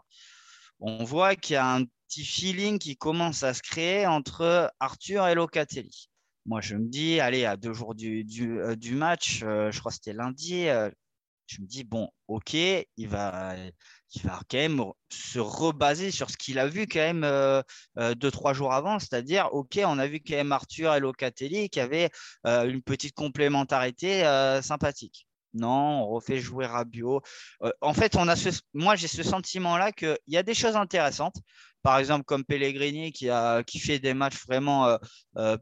On voit qu'il y a un petit feeling qui commence à se créer entre Arthur et Locatelli. Moi, je me dis, allez, à deux jours du, du, du match, je crois que c'était lundi, je me dis, bon, ok, il va, il va quand même se rebaser sur ce qu'il a vu quand même euh, euh, deux, trois jours avant, c'est-à-dire, ok, on a vu quand même Arthur et Locatelli qui avaient euh, une petite complémentarité sympathique. Non, on refait jouer Rabiot. en fait, moi, j'ai ce sentiment-là qu'il y a des choses intéressantes. Par exemple, comme Pellegrini qui, qui fait des matchs vraiment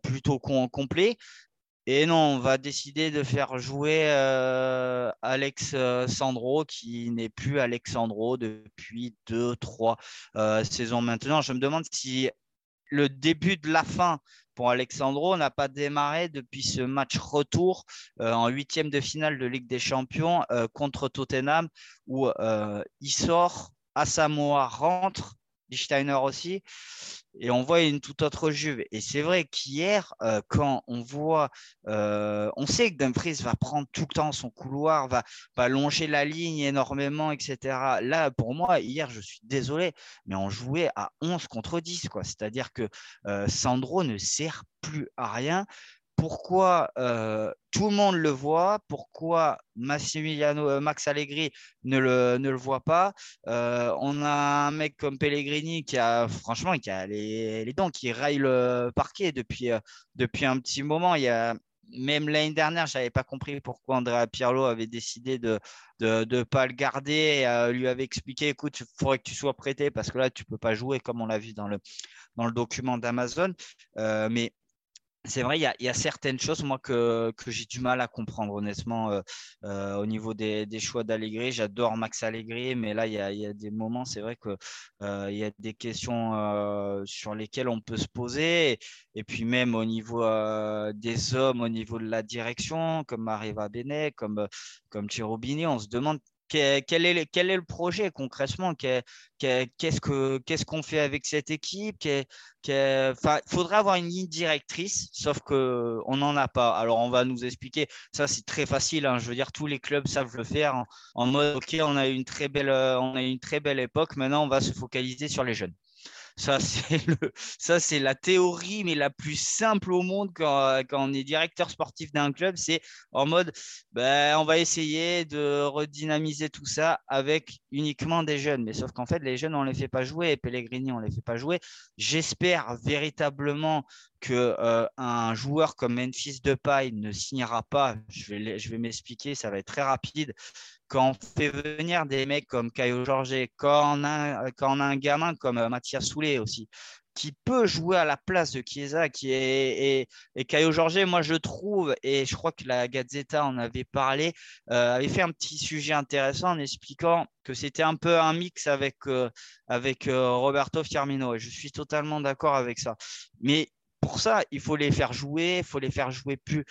plutôt complets. Et non, on va décider de faire jouer euh, Alex euh, Sandro, qui n'est plus Alexandro depuis deux, trois euh, saisons maintenant. Je me demande si le début de la fin pour Alexandro n'a pas démarré depuis ce match retour en huitième de finale de Ligue des Champions contre Tottenham, où il sort, Asamoah rentre, Lichtsteiner aussi et on voit une toute autre Juve. Et c'est vrai qu'hier, euh, quand on voit, euh, on sait que Dumfries va prendre tout le temps son couloir, va, va longer la ligne énormément, etc. Là, pour moi, hier, je suis désolé, mais on jouait à 11 contre 10. C'est-à-dire que euh, Sandro ne sert plus à rien pourquoi tout le monde le voit, pourquoi Massimiliano, Max Allegri ne le, voit pas. on a un mec comme Pellegrini qui a franchement qui les, les dents, qui raille le parquet depuis, un petit moment. Même l'année dernière, je n'avais pas compris pourquoi Andrea Pirlo avait décidé de ne pas le garder. Et, lui avait expliqué écoute, il faudrait que tu sois prêté parce que là, tu ne peux pas jouer comme on l'a vu dans le, dans le document d'Amazon. mais c'est vrai, il y, a, certaines choses, que, j'ai du mal à comprendre, honnêtement, euh, euh, au niveau des, choix d'Allegri. J'adore Max Allegri, mais là, il y a, des moments, c'est vrai qu'il euh, y a des questions sur lesquelles on peut se poser. Et, puis, même au niveau des hommes, au niveau de la direction, comme Mariva Bene, comme, comme on se demande quel est, le projet concrètement? Qu'est-ce qu'on fait avec cette équipe? Il faudrait avoir une ligne directrice, sauf qu'on n'en a pas. Alors, on va nous expliquer. Ça, c'est très facile. Hein. Je veux dire, tous les clubs savent le faire en, en, mode OK, on a, une belle, on a une très belle époque. Maintenant, on va se focaliser sur les jeunes. Ça, c'est le, ça, c'est la théorie, mais la plus simple au monde quand, on est directeur sportif d'un club. C'est en mode, ben, on va essayer de redynamiser tout ça avec uniquement des jeunes. Mais sauf qu'en fait, les jeunes, on ne les fait pas jouer. Pellegrini, on ne les fait pas jouer. J'espère véritablement que euh, un joueur comme Memphis Depay ne signera pas. Je vais, m'expliquer, ça va être très rapide quand on fait venir des mecs comme Caio Jorge, quand on a, quand on un gamin comme euh, Mathias Soulet aussi, qui peut jouer à la place de Chiesa, qui est et, Caio Jorge, moi je trouve, et je crois que la Gazzetta en avait parlé, euh, avait fait un petit sujet intéressant en expliquant que c'était un peu un mix avec, avec Roberto Firmino. Et je suis totalement d'accord avec ça. Mais pour ça, il faut les faire jouer, il faut les faire jouer plus,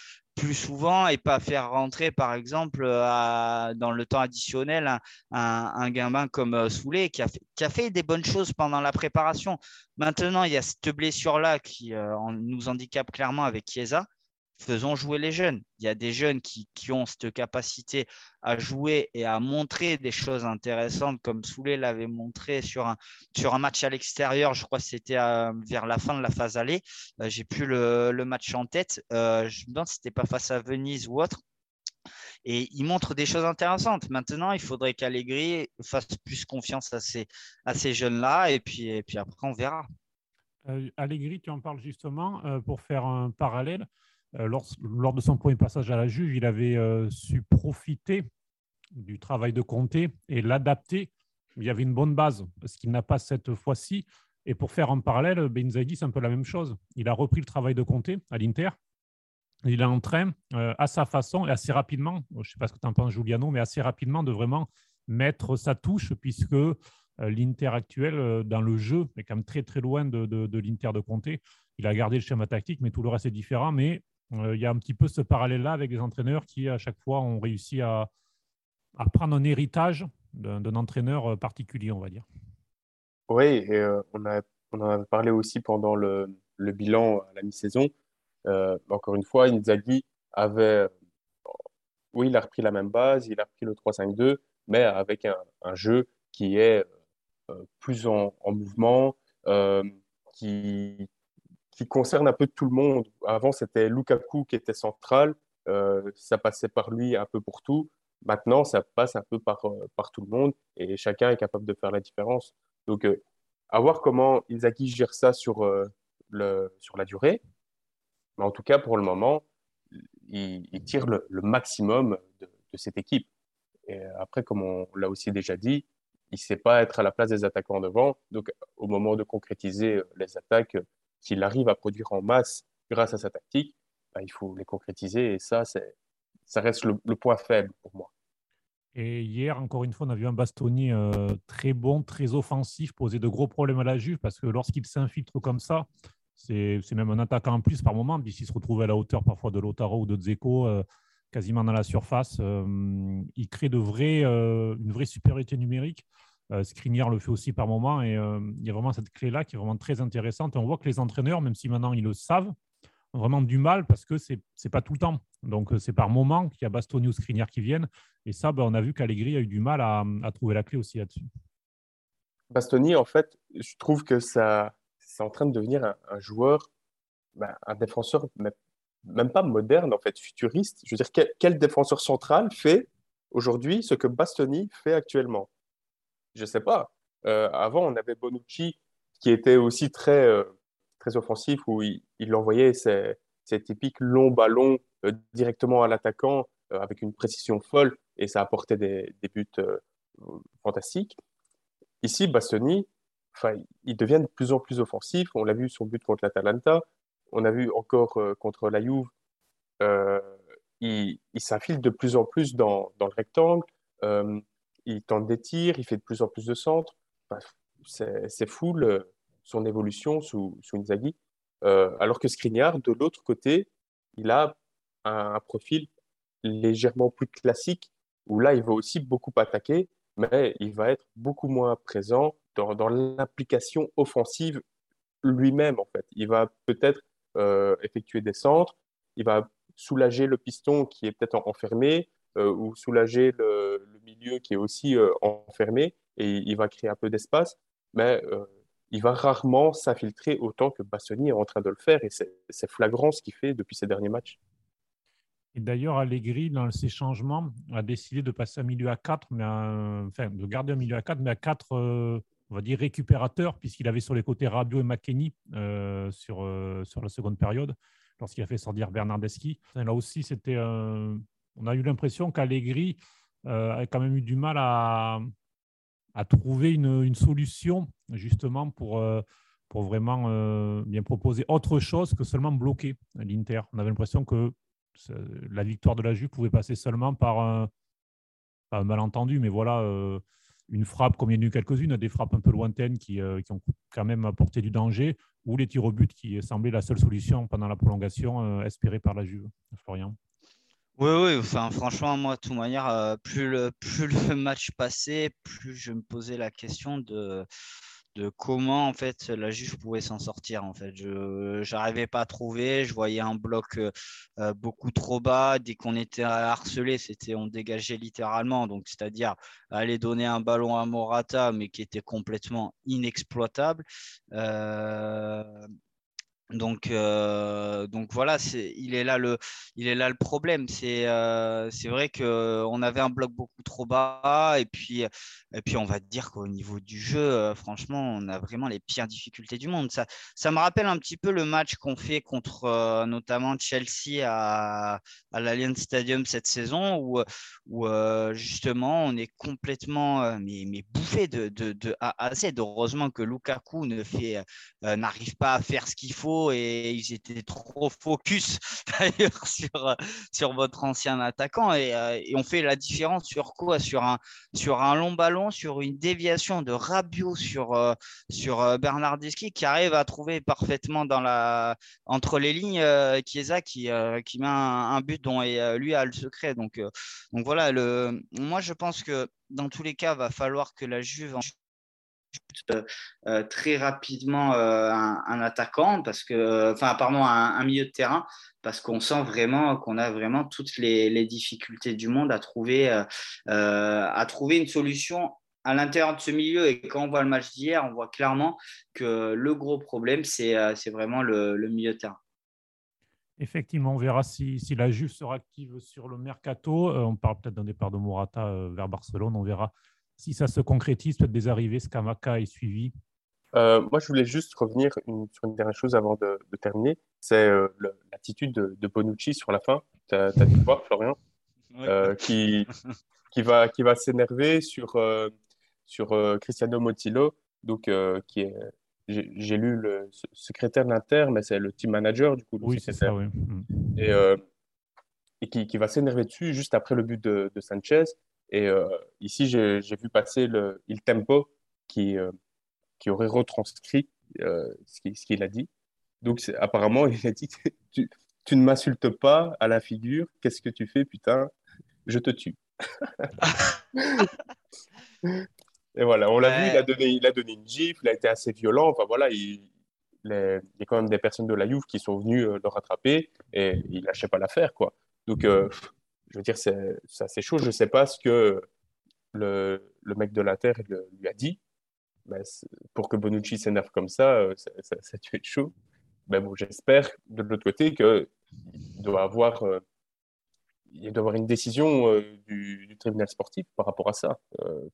souvent et pas faire rentrer, par exemple, euh, dans le temps additionnel, un, gamin comme euh, Soulet qui a, fait, qui a, fait, des bonnes choses pendant la préparation. Maintenant, il y a cette blessure-là qui euh, nous handicape clairement avec Chiesa faisons jouer les jeunes. Il y a des jeunes qui, ont cette capacité à jouer et à montrer des choses intéressantes, comme Soulet l'avait montré sur un, sur un match à l'extérieur. Je crois que c'était euh, vers la fin de la phase aller. Euh, j'ai plus le, match en tête. Euh, je me demande si c'était pas face à Venise ou autre. Et il montre des choses intéressantes. Maintenant, il faudrait qu'Allegri fasse plus confiance à ces, à ces jeunes-là. Et puis, et puis après, on verra. Allegri, tu en parles justement pour faire un parallèle. Euh, lors, de son premier passage à la juge, il avait euh, su profiter du travail de Comté et l'adapter. Il y avait une bonne base, ce qu'il n'a pas cette fois-ci. Et pour faire un parallèle, Benzaghi, c'est un peu la même chose. Il a repris le travail de Comté à l'Inter. Il est en train, euh, à sa façon et assez rapidement, je ne sais pas ce que tu en penses, Giuliano, mais assez rapidement de vraiment mettre sa touche, puisque l'Inter actuel, dans le jeu, est quand même très très loin de, l'Inter de Comté. Il a gardé le schéma tactique, mais tout le reste est différent. Mais il y a un petit peu ce parallèle-là avec des entraîneurs qui, à chaque fois, ont réussi à, prendre un héritage d'un entraîneur euh, particulier, on va dire. Oui, et euh, on, a, en a parlé aussi pendant le, bilan à la mi-saison. encore une fois, Inzaghi avait, oui, il a repris la même base, il a repris le 3-5-2, mais avec un, un, jeu qui est plus en, en mouvement, qui, qui concerne un peu tout le monde. Avant, c'était Lukaku qui était central, euh, ça passait par lui un peu pour tout. Maintenant, ça passe un peu par, euh, par tout le monde et chacun est capable de faire la différence. Donc, euh, à voir comment Isaki gère ça sur, le, sur la durée. Mais en tout cas, pour le moment, il, tire le, maximum de, de, cette équipe. Et après, comme on l'a aussi déjà dit, il ne sait pas être à la place des attaquants devant. Donc, au moment de concrétiser les attaques, qu'il arrive à produire en masse grâce à sa tactique, bah, il faut les concrétiser. Et ça, ça reste le, point faible pour moi. Et hier, encore une fois, on a vu un Bastoni euh, très bon, très offensif, poser de gros problèmes à la Juve parce que lorsqu'il s'infiltre comme ça, c'est même un attaquant en plus par moment. Puis s'il se retrouve à la hauteur parfois de Lotaro ou de Dzeko, euh, quasiment dans la surface, euh, il crée de vrais, une vraie supériorité numérique. Euh, Skriniar le fait aussi par moment. Et euh, il y a vraiment cette clé-là qui est vraiment très intéressante. on voit que les entraîneurs, même si maintenant ils le savent, ont vraiment du mal parce que ce n'est pas tout le temps. Donc, euh, c'est par moment qu'il y a Bastoni ou Skriniar qui viennent. Et ça, ben, on a vu qu'Allegri a eu du mal à, trouver la clé aussi là-dessus. Bastoni, en fait, je trouve que ça, c'est en train de devenir un, joueur, ben, un défenseur, même pas moderne, en fait, futuriste. Je veux dire, quel, défenseur central fait aujourd'hui ce que Bastoni fait actuellement? Je ne sais pas. Euh, avant, on avait Bonucci qui était aussi très, euh, très offensif, où il, il envoyait ses, typiques longs ballons euh, directement à l'attaquant avec une précision folle, et ça apportait des, buts fantastiques. Ici, Bastoni, il devient de plus en plus offensif. On l'a vu son but contre l'Atalanta. On a vu encore contre la Juve. Euh, il, s'infile de plus en plus dans, le rectangle. Euh, il tente des tirs. Il fait de plus en plus de centres. c'est fou son évolution sous, sous Inzaghi. alors que Skriniar, de l'autre côté, il a un, profil légèrement plus classique où là, il va aussi beaucoup attaquer, mais il va être beaucoup moins présent dans, l'implication offensive lui-même, en fait. Il va peut-être euh, effectuer des centres, il va soulager le piston qui est peut-être enfermé, euh, ou soulager le, milieu qui est aussi euh, enfermé, et il va créer un peu d'espace, mais il va rarement s'infiltrer autant que Bassoni est en train de le faire, et c'est flagrant ce qu'il fait depuis ces derniers matchs. Et d'ailleurs, Allegri, dans ses changements, a décidé de passer à milieu à 4, mais enfin, de garder un milieu à 4, mais à 4 on va dire, récupérateur, puisqu'il avait sur les côtés Rabiot et McKenny euh, sur, euh, sur la seconde période, lorsqu'il a fait sortir Bernardeschi. là aussi, c'était, on a eu l'impression qu'Allegri euh, a quand même eu du mal à, trouver une, solution, justement, pour, pour vraiment bien proposer autre chose que seulement bloquer l'Inter. On avait l'impression que la victoire de la Juve pouvait passer seulement par un, malentendu, mais voilà une frappe, comme il y en a eu quelques-unes, des frappes un peu lointaines qui, euh, ont quand même apporté du danger, ou les tirs au but qui semblaient la seule solution pendant la prolongation euh, espérée par la Juve. Florian oui, oui, enfin, franchement, moi, de toute manière, euh, plus, le, plus le match passait, plus je me posais la question de, de comment en fait la juge pouvait s'en sortir en fait. Je n'arrivais pas à trouver je voyais un bloc euh, euh, beaucoup trop bas. Dès qu'on était harcelé c'était on dégageait littéralement. Donc c'est-à-dire aller donner un ballon à Morata mais qui était complètement inexploitable donc, euh, donc voilà, il, est là le, problème. C'est, euh, vrai qu'on avait un bloc beaucoup trop bas et puis, on va dire qu'au niveau du jeu, euh, franchement, on a vraiment les pires difficultés du monde. Ça, me rappelle un petit peu le match qu'on fait contre notamment Chelsea à, à l'Allianz Stadium cette saison où, justement on est complètement mais, mais bouffé de, de, de A à Z. Heureusement que Lukaku n'arrive pas à faire ce qu'il faut et ils étaient trop focus d'ailleurs sur, sur votre ancien attaquant et, euh, et, on fait la différence sur quoi? Sur un, sur un long ballon, sur une déviation de Rabiot sur, euh, sur euh, Bernardeschi qui arrive à trouver parfaitement dans la, entre les lignes Chiesa qui, qui met un, but dont lui a le secret. Donc, donc voilà, le, moi je pense que dans tous les cas, va falloir que la Juve euh, euh, très rapidement euh, un, attaquant, parce que, enfin, pardon, un, milieu de terrain, parce qu'on sent vraiment qu'on a vraiment toutes les, difficultés du monde à trouver, à trouver une solution à l'intérieur de ce milieu. Et quand on voit le match d'hier, on voit clairement que le gros problème, c'est vraiment le, milieu de terrain. Effectivement, on verra si, si, la Juve sera active sur le mercato. on parle peut-être d'un départ de Morata vers Barcelone. On verra si ça se concrétise, peut-être des arrivées, Scamaca est suivi euh, Moi, je voulais juste revenir sur une dernière chose avant de, terminer. C'est euh, l'attitude de, Bonucci sur la fin. Tu as, as, dû voir, Florian, euh, qui, qui va, qui va s'énerver sur, sur Cristiano Motillo, donc, qui est j'ai lu le secrétaire de l'Inter, mais c'est le team manager du coup. Oui, c'est ça, oui. Mm. Et, et qui, qui, va s'énerver dessus juste après le but de, de Sanchez. Et euh, ici, j'ai vu passer le Il Tempo qui, euh, qui aurait retranscrit euh, ce qu'il a dit. Donc, apparemment, il a dit tu, tu ne m'insultes pas à la figure, qu'est-ce que tu fais, putain? Je te tue. Et voilà, on l'a vu, il a, donné, il a donné une gifle, il a été assez violent. Enfin voilà, il, il, y a quand même des personnes de la Juve qui sont venues le rattraper et il lâchait pas l'affaire, quoi. Donc, je veux dire, c'est assez chaud. Je ne sais pas ce que le, le mec de la Terre lui a dit. Mais pour que Bonucci s'énerve comme ça, euh, ça, ça, chaud. Mais bon, j'espère de l'autre côté que il doit avoir, il doit avoir une décision du, du, tribunal sportif par rapport à ça.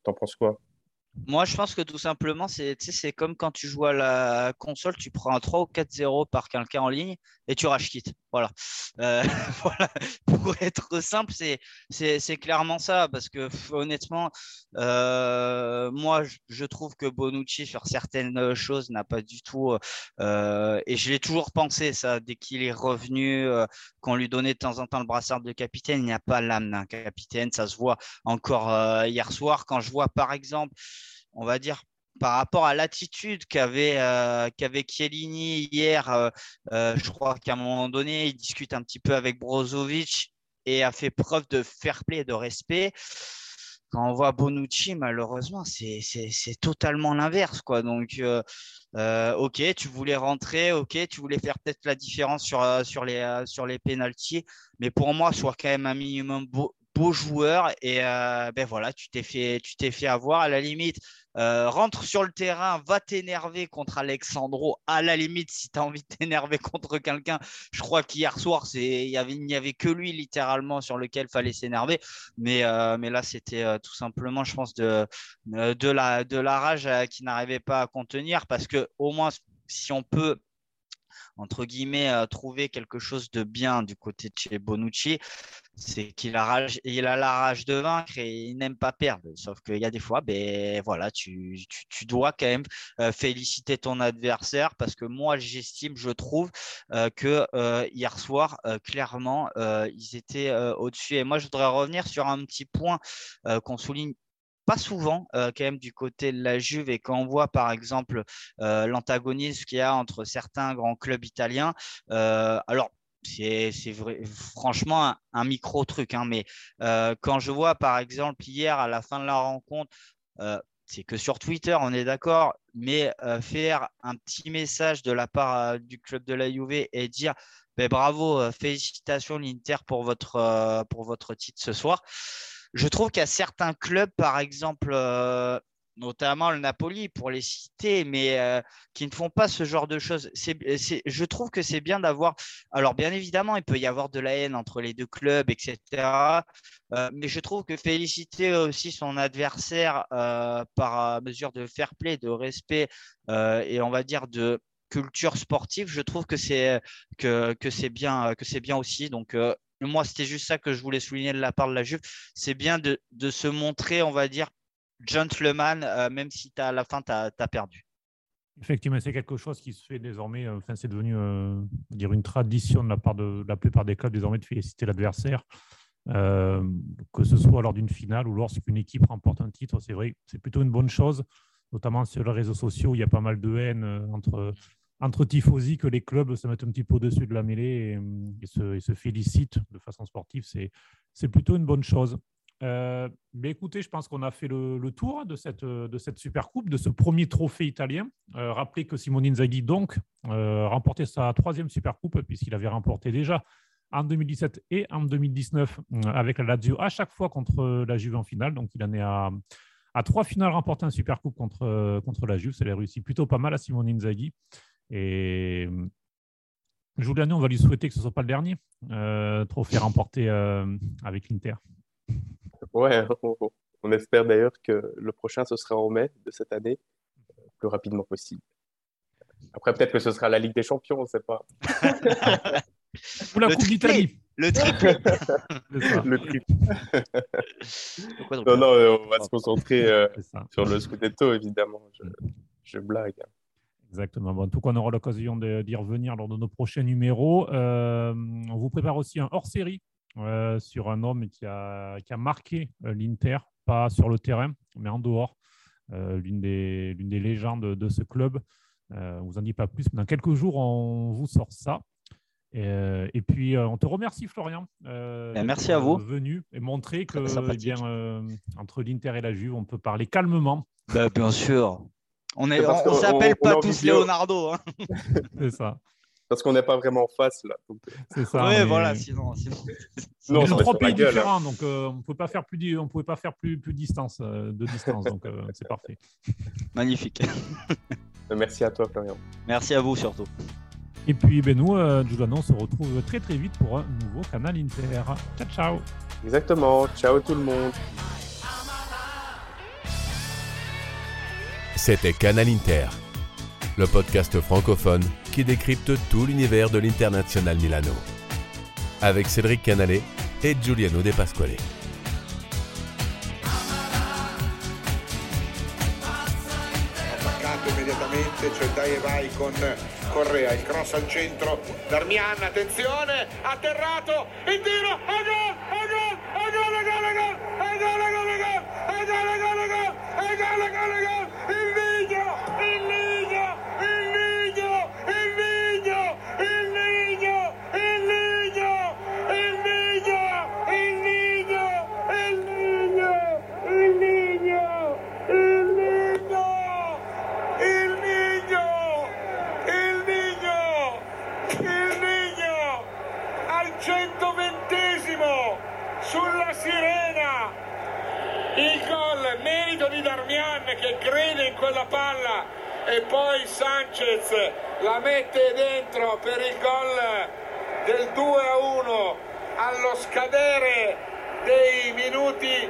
T'en penses quoi? Moi, je pense que tout simplement, c'est comme quand tu joues à la console, tu prends un 3 ou 4-0 par quelqu'un en ligne et tu rage quitte. Voilà. Euh, voilà. Pour être simple, c'est clairement ça. Parce que honnêtement, euh, moi, je trouve que Bonucci, sur certaines choses, n'a pas du tout. Euh, et je l'ai toujours pensé, ça, dès qu'il est revenu, qu'on lui donnait de temps en temps le brassard de capitaine, il n'y a pas l'âme d'un capitaine. Ça se voit encore hier soir quand je vois, par exemple, on va dire, par rapport à l'attitude qu'avait euh, qu'avait Chiellini hier, euh, euh, je crois qu'à un moment donné, il discute un petit peu avec Brozovic et a fait preuve de fair play et de respect. Quand on voit Bonucci, malheureusement, c'est totalement l'inverse. quoi. Donc, ok, tu voulais rentrer, ok, tu voulais faire peut-être la différence sur, sur les, sur les pénalties, mais pour moi, soit quand même un minimum beau, joueur et ben voilà, tu t'es fait, fait avoir à la limite. Euh, rentre sur le terrain, va t'énerver contre Alexandro. À la limite, si tu as envie de t'énerver contre quelqu'un, je crois qu'hier soir, il n'y avait, que lui littéralement sur lequel fallait s'énerver. Mais, euh, là, c'était euh, tout simplement, je pense, de, de, la, de la rage qui n'arrivait pas à contenir parce que au moins, si on peut entre guillemets, trouver quelque chose de bien du côté de chez Bonucci, c'est qu'il a, rage, il la rage de vaincre et il n'aime pas perdre. Sauf qu'il y a des fois, ben, voilà, tu, dois quand même féliciter ton adversaire parce que moi, j'estime, je trouve que hier soir, clairement, ils étaient au-dessus. Et moi, je voudrais revenir sur un petit point qu'on souligne pas souvent euh, quand même du côté de la Juve et quand on voit par exemple euh, l'antagonisme qu'il y a entre certains grands clubs italiens, euh, alors c'est franchement un, micro truc, hein, mais quand je vois par exemple hier à la fin de la rencontre, c'est que sur Twitter, on est d'accord, mais faire un petit message de la part du club de la Juve et dire ben, bravo, félicitations l'Inter pour votre, titre ce soir. Je trouve a certains clubs, par exemple, euh, notamment le Napoli, pour les citer, mais euh, qui ne font pas ce genre de choses. je trouve que c'est bien d'avoir. Alors, bien évidemment, il peut y avoir de la haine entre les deux clubs, etc. Euh, mais je trouve que féliciter aussi son adversaire par mesure de fair play, de respect et on va dire de culture sportive, je trouve que c'est que, que c'est bien que c'est bien aussi. Donc moi, c'était juste ça que je voulais souligner de la part de la Juve. C'est bien de, se montrer, on va dire, gentleman, euh, même si à la fin, tu as, perdu. Effectivement, c'est quelque chose qui se fait désormais. Euh, enfin, c'est devenu euh, dire une tradition de la part de, la plupart des clubs désormais de féliciter l'adversaire, que ce soit lors d'une finale ou lorsqu'une équipe remporte un titre. C'est vrai, c'est plutôt une bonne chose, notamment sur les réseaux sociaux. où Il y a pas mal de haine entre entre tifosi que les clubs se mettent un petit peu au-dessus de la mêlée et, se, félicitent de façon sportive, c'est plutôt une bonne chose. Euh, mais écoutez, je pense qu'on a fait le, tour de cette, cette super coupe, de ce premier trophée italien. Euh, rappelez que Simone Inzaghi donc euh, remportait sa troisième super coupe puisqu'il avait remporté déjà en 2017 et en 2019 avec la Lazio à chaque fois contre la Juve en finale. Donc il en est à, trois finales remportées en super coupe contre, la Juve. Ça l'a réussi plutôt pas mal à Simone Inzaghi. Et Giuliano, on va lui souhaiter que ce ne soit pas le dernier euh, trophée remporté euh, avec l'Inter. Ouais, on, espère d'ailleurs que le prochain, ce sera en mai de cette année, le plus rapidement possible. Après, peut-être que ce sera la Ligue des Champions, on ne sait pas. Ou la Coupe d'Italie. Le triple. le triple. non, non, on va se concentrer euh, sur le Scudetto, évidemment. Je, je blague. Exactement. en tout cas, on aura l'occasion d'y revenir lors de nos prochains numéros. Euh, on vous prépare aussi un hors-série euh, sur un homme qui a, qui a marqué euh, l'Inter, pas sur le terrain, mais en dehors. L'une des, des, légendes de ce club. on vous en dit pas plus. Dans quelques jours, on vous sort ça. Et, puis, on te remercie, Florian. Ben, merci à vous. Venu et montrer que eh bien, entre l'Inter et la Juve, on peut parler calmement. Ben, bien sûr. On ne on, s'appelle pas tous Leonardo. Hein. c'est ça. Parce qu'on n'est pas vraiment en face là. Euh. C'est ça. Oui, voilà, sinon. sinon... non, on trois pays différents, donc euh, on ne pouvait pas faire plus, on pouvait pas faire plus, plus distance, euh, de distance, donc c'est parfait. Magnifique. Merci à toi, Florian. Merci à vous surtout. Et puis ben, nous, euh, Giuliano, on se retrouve très très vite pour un nouveau Canal Inter. Ciao ciao Exactement, ciao tout le monde C'était Canal Inter, le podcast francophone qui décrypte tout l'univers de l'International Milano. Avec Cédric Canale e Giuliano De Pasquale. Attaccato immediatamente, c'è dai e vai con Correa, il cross al centro, Darmian, attenzione, atterrato, il tiro, a gol, a gol, a gol, a gol, a gol, a gol, a gol, a gol, a gol, a gol, a gol, a gol, Che crede in quella palla e poi Sanchez la mette dentro per il gol del 2 a 1 allo scadere dei minuti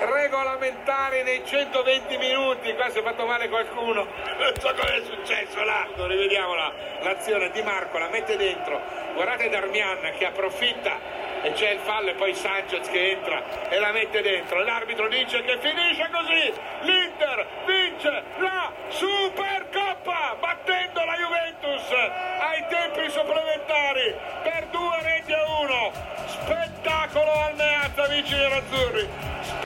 regolamentari nei 120 minuti. Qua si è fatto male qualcuno. Non so cosa è successo là. Rivediamola. L'azione di Marco la mette dentro. Guardate Darmian che approfitta e c'è il fallo e poi Sanchez che entra e la mette dentro. L'arbitro dice che finisce così. L'Inter vince la Supercoppa battendo la Juventus ai tempi supplementari per due reti a uno. Spettacolo al Meazza, vicini azzurri.